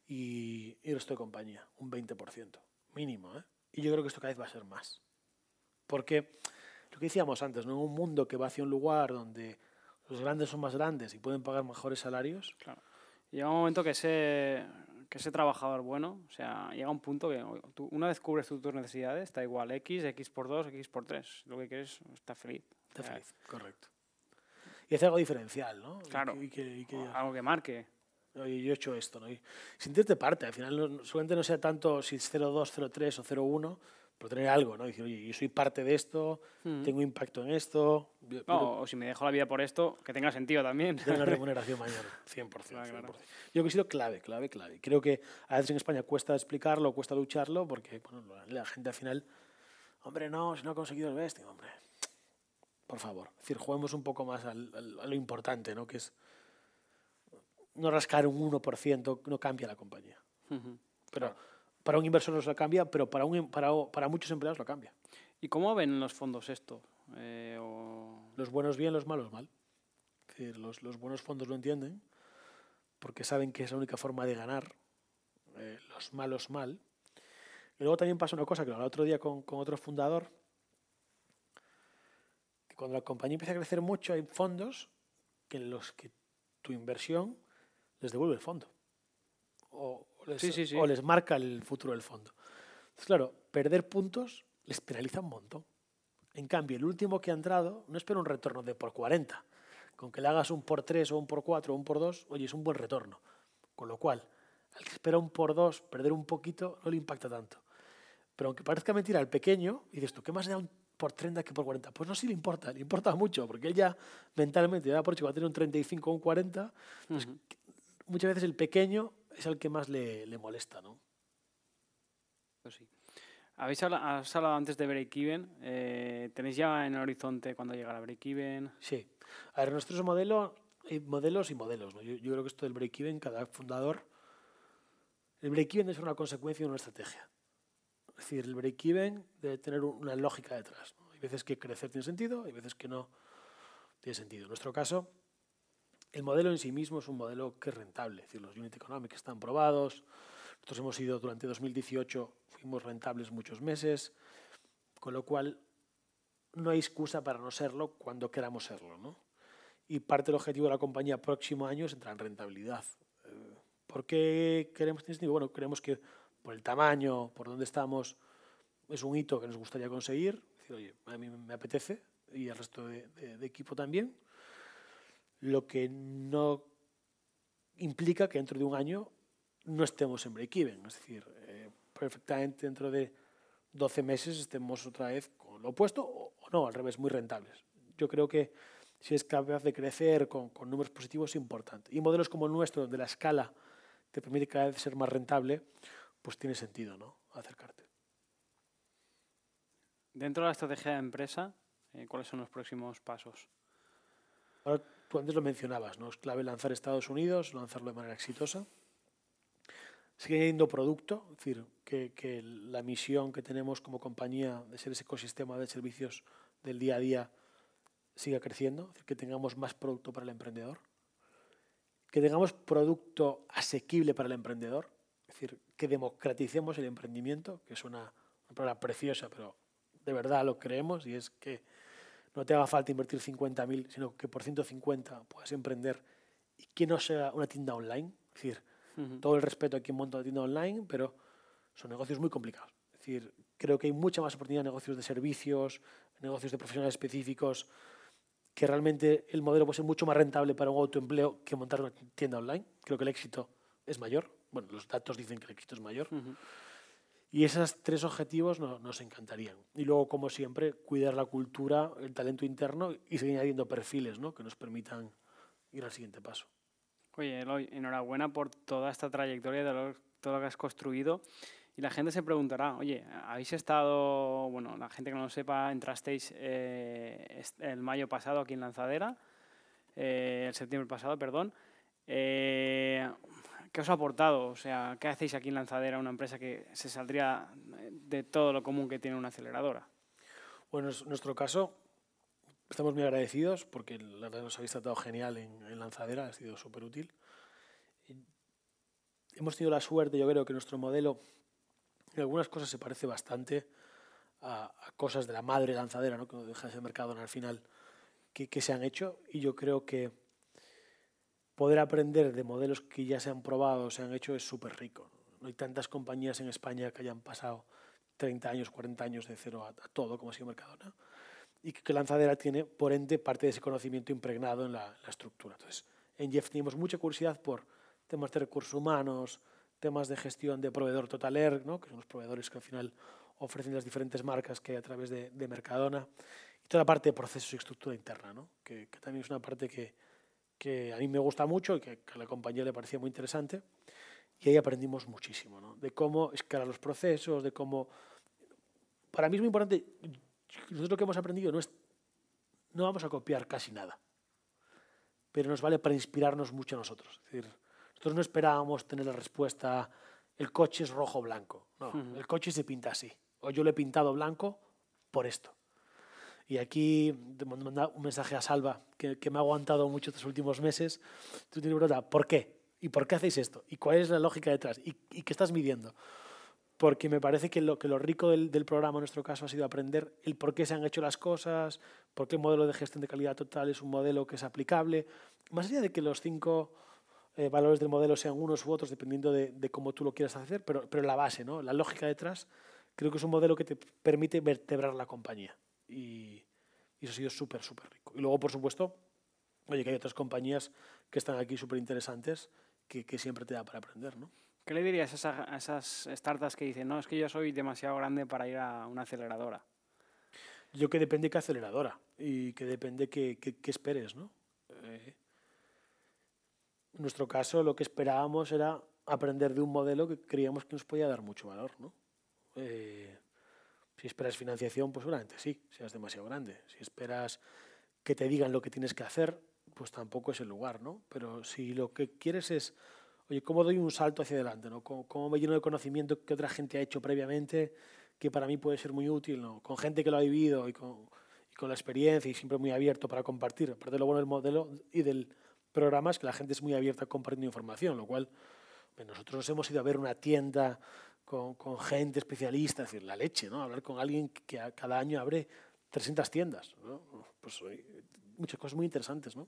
Y, y el resto de compañía, un 20%, mínimo, ¿eh? Y yo creo que esto cada vez va a ser más. Porque lo que decíamos antes, ¿no? En un mundo que va hacia un lugar donde los grandes son más grandes y pueden pagar mejores salarios. Claro. Llega un momento que ese, que ese trabajador bueno, o sea, llega un punto que tú, una vez cubres tus necesidades, está igual X, X por 2, X por 3. Lo que quieres, está feliz. Está feliz, correcto. Y hace algo diferencial, ¿no? Claro. algo que marque. Yo he hecho esto, ¿no? Y sentirte parte, al final no, solamente no sea tanto si es 02, 03 o 01, pero tener algo, ¿no? Decir, oye, yo soy parte de esto, Mm. tengo impacto en esto, No, o si me dejo la vida por esto, que tenga sentido también. tengo una remuneración mayor, 100%. Claro, claro. 100%. Yo creo que ha sido clave, clave, clave. Creo que a veces en España cuesta explicarlo, cuesta lucharlo, porque bueno, la, gente al final, hombre, no, si no ha conseguido el vesting, hombre, por favor. Es decir, juguemos un poco más al- al- a lo importante, ¿no? Que es no rascar un 1% no cambia la compañía. Pero para un inversor no se lo cambia, pero para, un, para, para muchos empleados lo cambia. ¿Y cómo ven los fondos esto? Eh, o- Los buenos bien, los malos mal. Es decir, los, los buenos fondos lo entienden porque saben que es la única forma de ganar, eh, los malos mal. Y luego también pasa una cosa que lo hablaba otro día con, con otro fundador, que cuando la compañía empieza a crecer mucho hay fondos que en los que tu inversión les devuelve el fondo. O, les, Sí, sí, sí. o les marca el futuro del fondo. Entonces, claro, perder puntos les penaliza un montón. En cambio, el último que ha entrado no espera un retorno de por 40. Con que le hagas un por 3 o un por 4 o un por 2, oye, es un buen retorno. Con lo cual, al que espera un por 2, perder un poquito no le impacta tanto. Pero aunque parezca mentira, al pequeño, dices tú, ¿qué más le da un por 30 que por 40? Pues no, sí le importa, le importa mucho, porque él ya mentalmente ya por hecho va a tener un 35 o un 40. Pues Ujú. Muchas veces el pequeño es el que más le, le molesta, ¿no? Pues sí. Habéis has hablado antes de break-even. eh, ¿Tenéis ya en el horizonte cuando llegará break-even? Sí. A ver, nuestro modelo, hay modelos y modelos. ¿no? Yo, yo creo que esto del break-even, cada fundador. El break-even ser una consecuencia de una estrategia. Es decir, el break-even debe tener un- una lógica detrás. ¿no? Hay veces que crecer tiene sentido, hay veces que no tiene sentido. En nuestro caso, el modelo en sí mismo es un modelo que es rentable. Es decir, los unit economics están probados. Nosotros hemos ido durante 2018, fuimos rentables muchos meses, con lo cual no hay excusa para no serlo cuando queramos serlo. ¿no? Y parte del objetivo de la compañía próximo año es entrar en rentabilidad. Eh, ¿Por qué queremos sentido? Bueno, creemos que por el tamaño, por dónde estamos, es un hito que nos gustaría conseguir. Es decir, oye, a mí me apetece y al resto de, de- de equipo también. Lo que no implica que dentro de un año no estemos en break-even. Es decir, eh, perfectamente dentro de 12 meses estemos otra vez con lo opuesto o, o no, al revés, muy rentables. Yo creo que si es capaz de crecer con, con números positivos es importante. Y modelos como el nuestro, donde la escala te permite cada vez ser más rentable, pues tiene sentido ¿no? acercarte. Dentro de la estrategia de empresa, eh, ¿cuáles son los próximos pasos? Ahora, tú antes lo mencionabas, ¿no? es clave lanzar Estados Unidos, lanzarlo de manera exitosa. Sigue añadiendo producto, es decir, que, la misión que tenemos como compañía de ser ese ecosistema de servicios del día a día siga creciendo, es decir, que tengamos más producto para el emprendedor, que tengamos producto asequible para el emprendedor, es decir, que democraticemos el emprendimiento, que es una palabra preciosa, pero de verdad lo creemos y es que no te haga falta invertir 50.000, sino que por 150 puedas emprender y que no sea una tienda online. Es decir, todo el respeto a quien monta una tienda online, pero son negocios muy complicados. Es decir, creo que hay mucha más oportunidad en negocios de servicios, negocios de profesionales específicos, que realmente el modelo puede ser mucho más rentable para un autoempleo que montar una tienda online. Creo que el éxito es mayor. Bueno, los datos dicen que el éxito es mayor. Y esos tres objetivos no- nos encantarían. Y luego, como siempre, cuidar la cultura, el talento interno y seguir añadiendo perfiles ¿no? que nos permitan ir al siguiente paso. Oye, Eloy, enhorabuena por toda esta trayectoria, de lo- todo lo que has construido. Y la gente se preguntará, oye, habéis estado, bueno, la gente que no lo sepa, entrasteis eh, el mayo pasado aquí en Lanzadera, eh, el septiembre pasado, perdón. Eh, ¿Qué os ha aportado? O sea, ¿qué hacéis aquí en Lanzadera, una empresa que se saldría de todo lo común que tiene una aceleradora? Bueno, en nuestro caso, estamos muy agradecidos porque la verdad nos habéis tratado genial en, en Lanzadera, ha sido súper útil. Hemos tenido la suerte, yo creo que nuestro modelo en algunas cosas se parece bastante a, a cosas de la madre lanzadera, ¿no? que no deja ese mercado al final, que, que se han hecho. Y yo creo que poder aprender de modelos que ya se han probado o se han hecho es súper rico. No hay tantas compañías en España que hayan pasado 30 años, 40 años de cero a, a todo, como ha sido Mercadona. Y que Lanzadera tiene, por ende, parte de ese conocimiento impregnado en la, la estructura. Entonces, en Jeff teníamos mucha curiosidad por temas de recursos humanos, temas de gestión de proveedor Totaler, ¿no? que son los proveedores que al final ofrecen las diferentes marcas que hay a través de, de Mercadona, y toda la parte de procesos y estructura interna, ¿no? que, que también es una parte que, que a mí me gusta mucho y que, que, a la compañía le parecía muy interesante. Y ahí aprendimos muchísimo, ¿no? de cómo escalar los procesos, de cómo... Para mí es muy importante, nosotros lo que hemos aprendido no es, no vamos a copiar casi nada, pero nos vale para inspirarnos mucho a nosotros. Es decir, nosotros no esperábamos tener la respuesta, el coche es rojo o blanco. No, uh -huh. el coche se pinta así. O yo lo he pintado blanco por esto. Y aquí te mando un mensaje a Salva, que, me ha aguantado mucho estos últimos meses. Tú tienes pregunta, ¿por qué? ¿Y por qué hacéis esto? ¿Y cuál es la lógica detrás? ¿Y, qué estás midiendo? Porque me parece que lo, que lo rico del, programa en nuestro caso ha sido aprender el por qué se han hecho las cosas, por qué el modelo de gestión de calidad total es un modelo que es aplicable. Más allá de que los cinco eh, valores del modelo sean unos u otros, dependiendo de, de, cómo tú lo quieras hacer, pero, pero la base, ¿no? la lógica detrás, creo que es un modelo que te permite vertebrar la compañía. Y, y eso ha sido súper, súper rico. Y luego, por supuesto, oye, que hay otras compañías que están aquí súper interesantes que, que, siempre te da para aprender, ¿no? ¿Qué le dirías a esas, a esas startups que dicen, no, es que yo soy demasiado grande para ir a una aceleradora? Yo que depende qué aceleradora y que depende qué, qué, qué esperes, ¿no? Eh, en nuestro caso, lo que esperábamos era aprender de un modelo que creíamos que nos podía dar mucho valor, ¿no? Eh, si esperas financiación, pues seguramente sí, seas demasiado grande. Si esperas que te digan lo que tienes que hacer, pues tampoco es el lugar, ¿no? Pero si lo que quieres es, oye, ¿cómo doy un salto hacia adelante? ¿no? ¿Cómo, me lleno de conocimiento que otra gente ha hecho previamente, que para mí puede ser muy útil, ¿no? Con gente que lo ha vivido y con, y con la experiencia y siempre muy abierto para compartir. Aparte de lo bueno del modelo y del programa es que la gente es muy abierta compartiendo información, lo cual nosotros nos hemos ido a ver una tienda con, con, gente especialista, es decir, la leche, ¿no? Hablar con alguien que a, cada año abre 300 tiendas, ¿no? Pues muchas cosas muy interesantes, ¿no?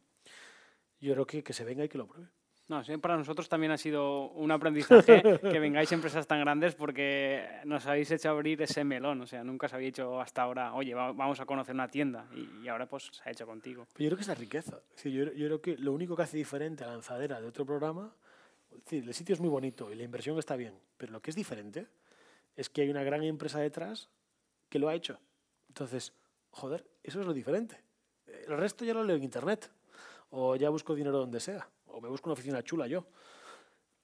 Yo creo que, que se venga y que lo pruebe. No, sí, para nosotros también ha sido un aprendizaje que vengáis a empresas tan grandes porque nos habéis hecho abrir ese melón. O sea, nunca se había hecho hasta ahora, oye, vamos a conocer una tienda y, ahora pues se ha hecho contigo. Pero yo creo que es la riqueza. Yo, yo, creo que lo único que hace diferente a Lanzadera de otro programa, es decir, el sitio es muy bonito y la inversión está bien, pero lo que es diferente es que hay una gran empresa detrás que lo ha hecho. Entonces, joder, eso es lo diferente. El resto ya lo leo en internet o ya busco dinero donde sea o me busco una oficina chula yo.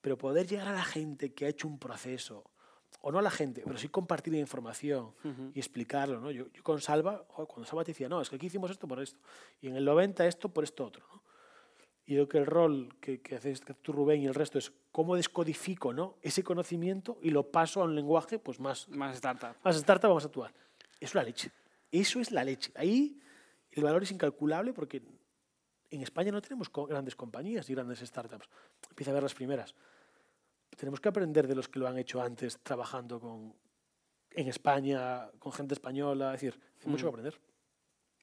Pero poder llegar a la gente que ha hecho un proceso, o no a la gente, pero sí compartir la información uh -huh. y explicarlo. ¿no? Yo, yo con Salva, joder, cuando Salva te decía, no, es que aquí hicimos esto por esto, y en el 90 esto por esto otro. ¿no? Y creo que el rol que, que haces tú, Rubén, y el resto es cómo descodifico ¿no? ese conocimiento y lo paso a un lenguaje pues más... Más startup. Más startup, vamos a actuar. Eso es la leche. Eso es la leche. Ahí el valor es incalculable porque en España no tenemos grandes compañías y grandes startups. Empieza a ver las primeras. Tenemos que aprender de los que lo han hecho antes trabajando con, en España, con gente española. Es decir, hay mucho mm. que aprender.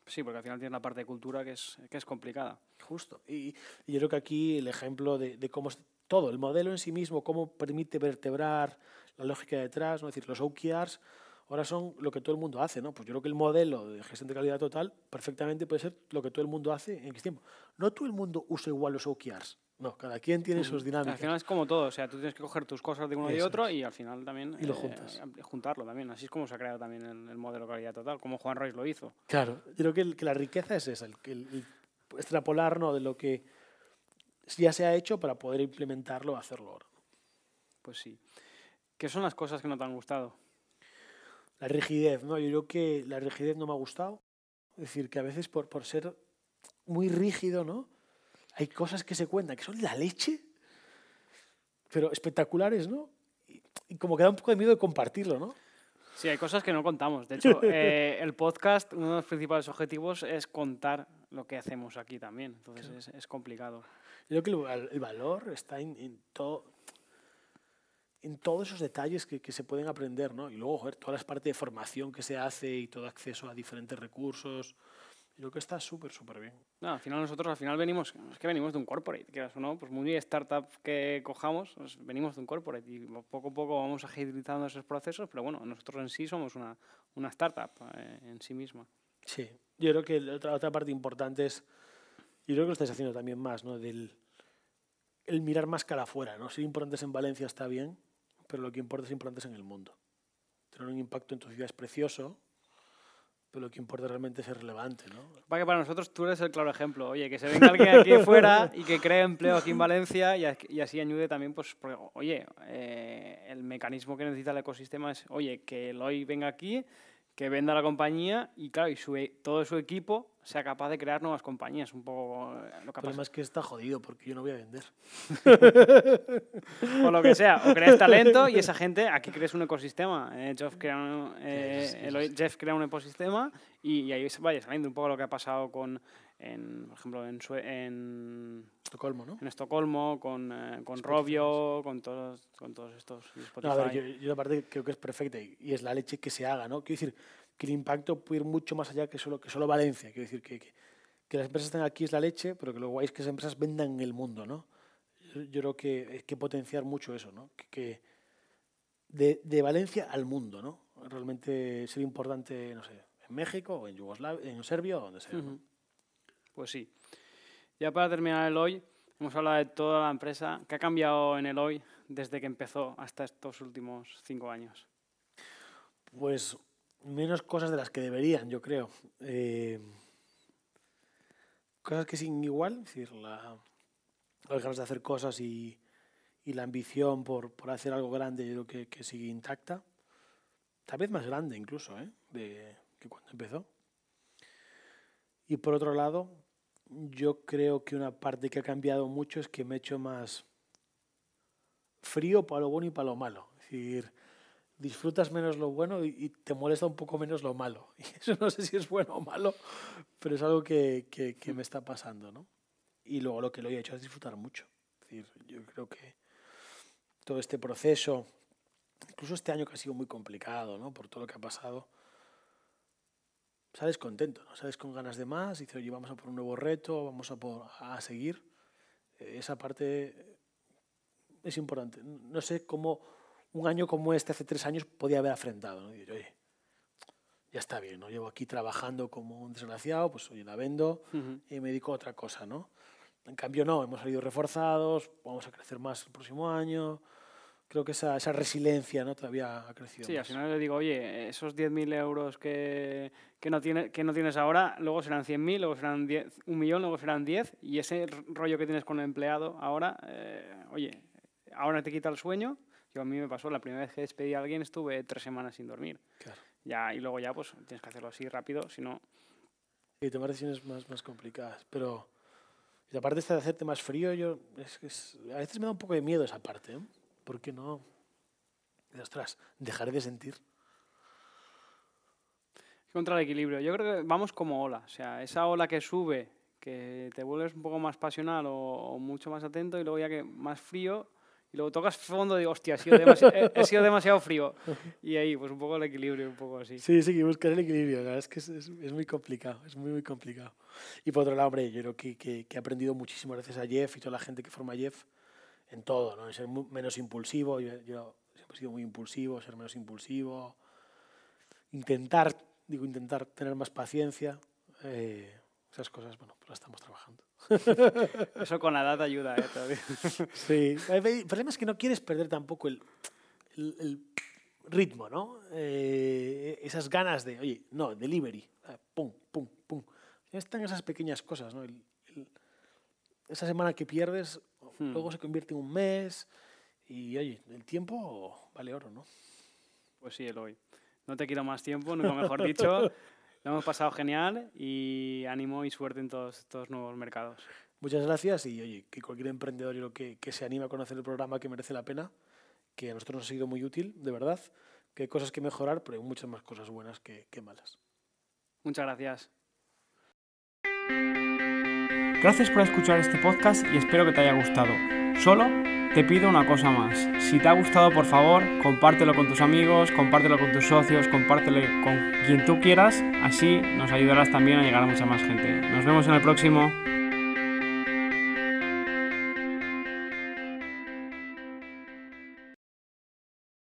Sí, porque al final tiene la parte de cultura que es, que es complicada. Justo. Y, yo creo que aquí el ejemplo de, cómo todo, el modelo en sí mismo, cómo permite vertebrar la lógica detrás, ¿no? es decir, los OKRs ahora son lo que todo el mundo hace, ¿no? Pues yo creo que el modelo de gestión de calidad total perfectamente puede ser lo que todo el mundo hace en X tiempo. No todo el mundo usa igual los OKRs. No, cada quien tiene sus dinámicas. Al final es como todo, o sea, tú tienes que coger tus cosas de uno y de otro y al final también... Y lo juntas. Eh, juntarlo también. Así es como se ha creado también el, el, modelo de calidad total, como Juan Royce lo hizo. Claro, yo creo que, el, que la riqueza es esa, el, el, extrapolar ¿no? de lo que ya se ha hecho para poder implementarlo, hacerlo ahora. Pues sí. ¿Qué son las cosas que no te han gustado? la rigidez, ¿no? Yo creo que la rigidez no me ha gustado. Es decir, que a veces por, por ser muy rígido, ¿no? Hay cosas que se cuentan que son la leche, pero espectaculares, ¿no? Y, y como que da un poco de miedo de compartirlo, ¿no? Sí, hay cosas que no contamos. De hecho, eh, el podcast, uno de los principales objetivos es contar lo que hacemos aquí también. Entonces claro. es, es, complicado. Yo creo que el, el valor está en, en todo en todos esos detalles que, que, se pueden aprender, ¿no? Y luego, joder, todas las partes de formación que se hace y todo acceso a diferentes recursos. Yo creo que está súper, súper bien. No, al final nosotros al final venimos, es que venimos de un corporate, que o no, pues muy startup que cojamos, pues venimos de un corporate y poco a poco vamos agilizando esos procesos, pero bueno, nosotros en sí somos una, una startup eh, en sí misma. Sí, yo creo que la otra, otra parte importante es, y creo que lo estáis haciendo también más, ¿no? Del, el mirar más cara afuera, ¿no? Ser importantes en Valencia está bien, pero lo que importa es importantes en el mundo. Tener un impacto en tu ciudad es precioso, pero lo que importa realmente es ser relevante, ¿no? Para que para nosotros tú eres el claro ejemplo. Oye, que se venga alguien aquí fuera y que cree empleo aquí en Valencia y, así ayude también, pues, oye, eh, el mecanismo que necesita el ecosistema es, oye, que el hoy venga aquí, que venda la compañía y, claro, y su, e, todo su equipo sea capaz de crear nuevas compañías. Un poco eh, lo que El problema es que está jodido porque yo no voy a vender. o lo que sea, o creas talento y esa gente, aquí crees un ecosistema. Eh, Jeff, crea un, eh, Jeff crea un ecosistema y, ahí vaya saliendo un poco lo que ha pasado con, en, por ejemplo, en, en Estocolmo, ¿no? En Estocolmo, con, eh, con Robio, con todos, con todos estos. No, a ver, yo, yo aparte creo que es perfecta y, y es la leche que se haga, ¿no? Quiero decir, que el impacto puede ir mucho más allá que solo, que solo Valencia. Quiero decir que, que, las empresas estén aquí es la leche, pero que lo guay es que esas empresas vendan en el mundo, ¿no? Yo, creo que hay que potenciar mucho eso, ¿no? Que, de, de, Valencia al mundo, ¿no? Realmente sería importante, no sé, en México o en Yugoslavia, en Serbia o donde sea. Pues sí. Ya para terminar el hoy, hemos hablado de toda la empresa. ¿Qué ha cambiado en el hoy desde que empezó hasta estos últimos cinco años? Pues menos cosas de las que deberían, yo creo. Eh, cosas que siguen igual, es decir, la, las ganas de hacer cosas y, y la ambición por, por, hacer algo grande, yo creo que, que, sigue intacta. Tal vez más grande incluso, ¿eh? de, que cuando empezó. Y por otro lado, yo creo que una parte que ha cambiado mucho es que me he hecho más frío para lo bueno y para lo malo. Es decir, disfrutas menos lo bueno y, te molesta un poco menos lo malo. Y eso no sé si es bueno o malo, pero es algo que, que, me está pasando, ¿no? Y luego lo que lo he hecho es disfrutar mucho. Es decir, yo creo que todo este proceso, incluso este año que ha sido muy complicado, ¿no? Por todo lo que ha pasado, sales contento, ¿no? Sales con ganas de más, y dices, oye, vamos a por un nuevo reto, vamos a, por, a seguir. Esa parte es importante. No sé cómo un año como este hace tres años podía haber afrentado. ¿no? Y oye, ya está bien, ¿no? Llevo aquí trabajando como un desgraciado, pues oye, la vendo y me dedico a otra cosa, ¿no? En cambio, no, hemos salido reforzados, vamos a crecer más el próximo año. Creo que esa, esa resiliencia ¿no? todavía ha crecido. Sí, al final le digo, oye, esos 10.000 euros que, que, no tiene, que no tienes ahora, luego serán 100.000, luego serán 10, un millón, luego serán 10, y ese rollo que tienes con el empleado ahora, eh, oye, ahora te quita el sueño, yo a mí me pasó, la primera vez que despedí a alguien estuve tres semanas sin dormir. Claro. Ya, y luego ya pues tienes que hacerlo así rápido, si no... Y tomar decisiones más, más complicadas. Pero y aparte esta de hacerte más frío, yo es, es, a veces me da un poco de miedo esa parte. ¿eh? ¿Por qué no? ostras, dejaré de sentir. Contra el equilibrio. Yo creo que vamos como ola. O sea, esa ola que sube, que te vuelves un poco más pasional o, o mucho más atento y luego ya que más frío y luego tocas fondo y digo, hostia, he sido, he, sido, demasiado frío. Y ahí, pues un poco el equilibrio, un poco así. Sí, sí, buscar el equilibrio. La verdad es que es, es, es, muy complicado, es muy, muy complicado. Y por otro lado, hombre, yo creo que, que, que, he aprendido muchísimo gracias a Jeff y toda la gente que forma Jeff en todo, ¿no? En ser menos impulsivo. Yo, yo, siempre he sido muy impulsivo, ser menos impulsivo. Intentar, digo, intentar tener más paciencia. Eh, esas cosas, bueno, pues las estamos trabajando. Eso con la edad ayuda, ¿eh? Todavía. Sí. El problema es que no quieres perder tampoco el, el, el ritmo, ¿no? Eh, esas ganas de, oye, no, delivery, ah, pum, pum, pum. Ya están esas pequeñas cosas, ¿no? El, esa semana que pierdes, hmm. luego se convierte en un mes y, oye, el tiempo vale oro, ¿no? Pues sí, Eloy. No te quiero más tiempo, nunca mejor dicho. Lo hemos pasado genial y ánimo y suerte en todos estos nuevos mercados. Muchas gracias y oye, que cualquier emprendedor y lo que, que se anime a conocer el programa que merece la pena, que a nosotros nos ha sido muy útil, de verdad, que hay cosas que mejorar, pero hay muchas más cosas buenas que, que malas. Muchas gracias. Gracias por escuchar este podcast y espero que te haya gustado. Solo te pido una cosa más. Si te ha gustado, por favor, compártelo con tus amigos, compártelo con tus socios, compártelo con quien tú quieras. Así nos ayudarás también a llegar a mucha más gente. Nos vemos en el próximo.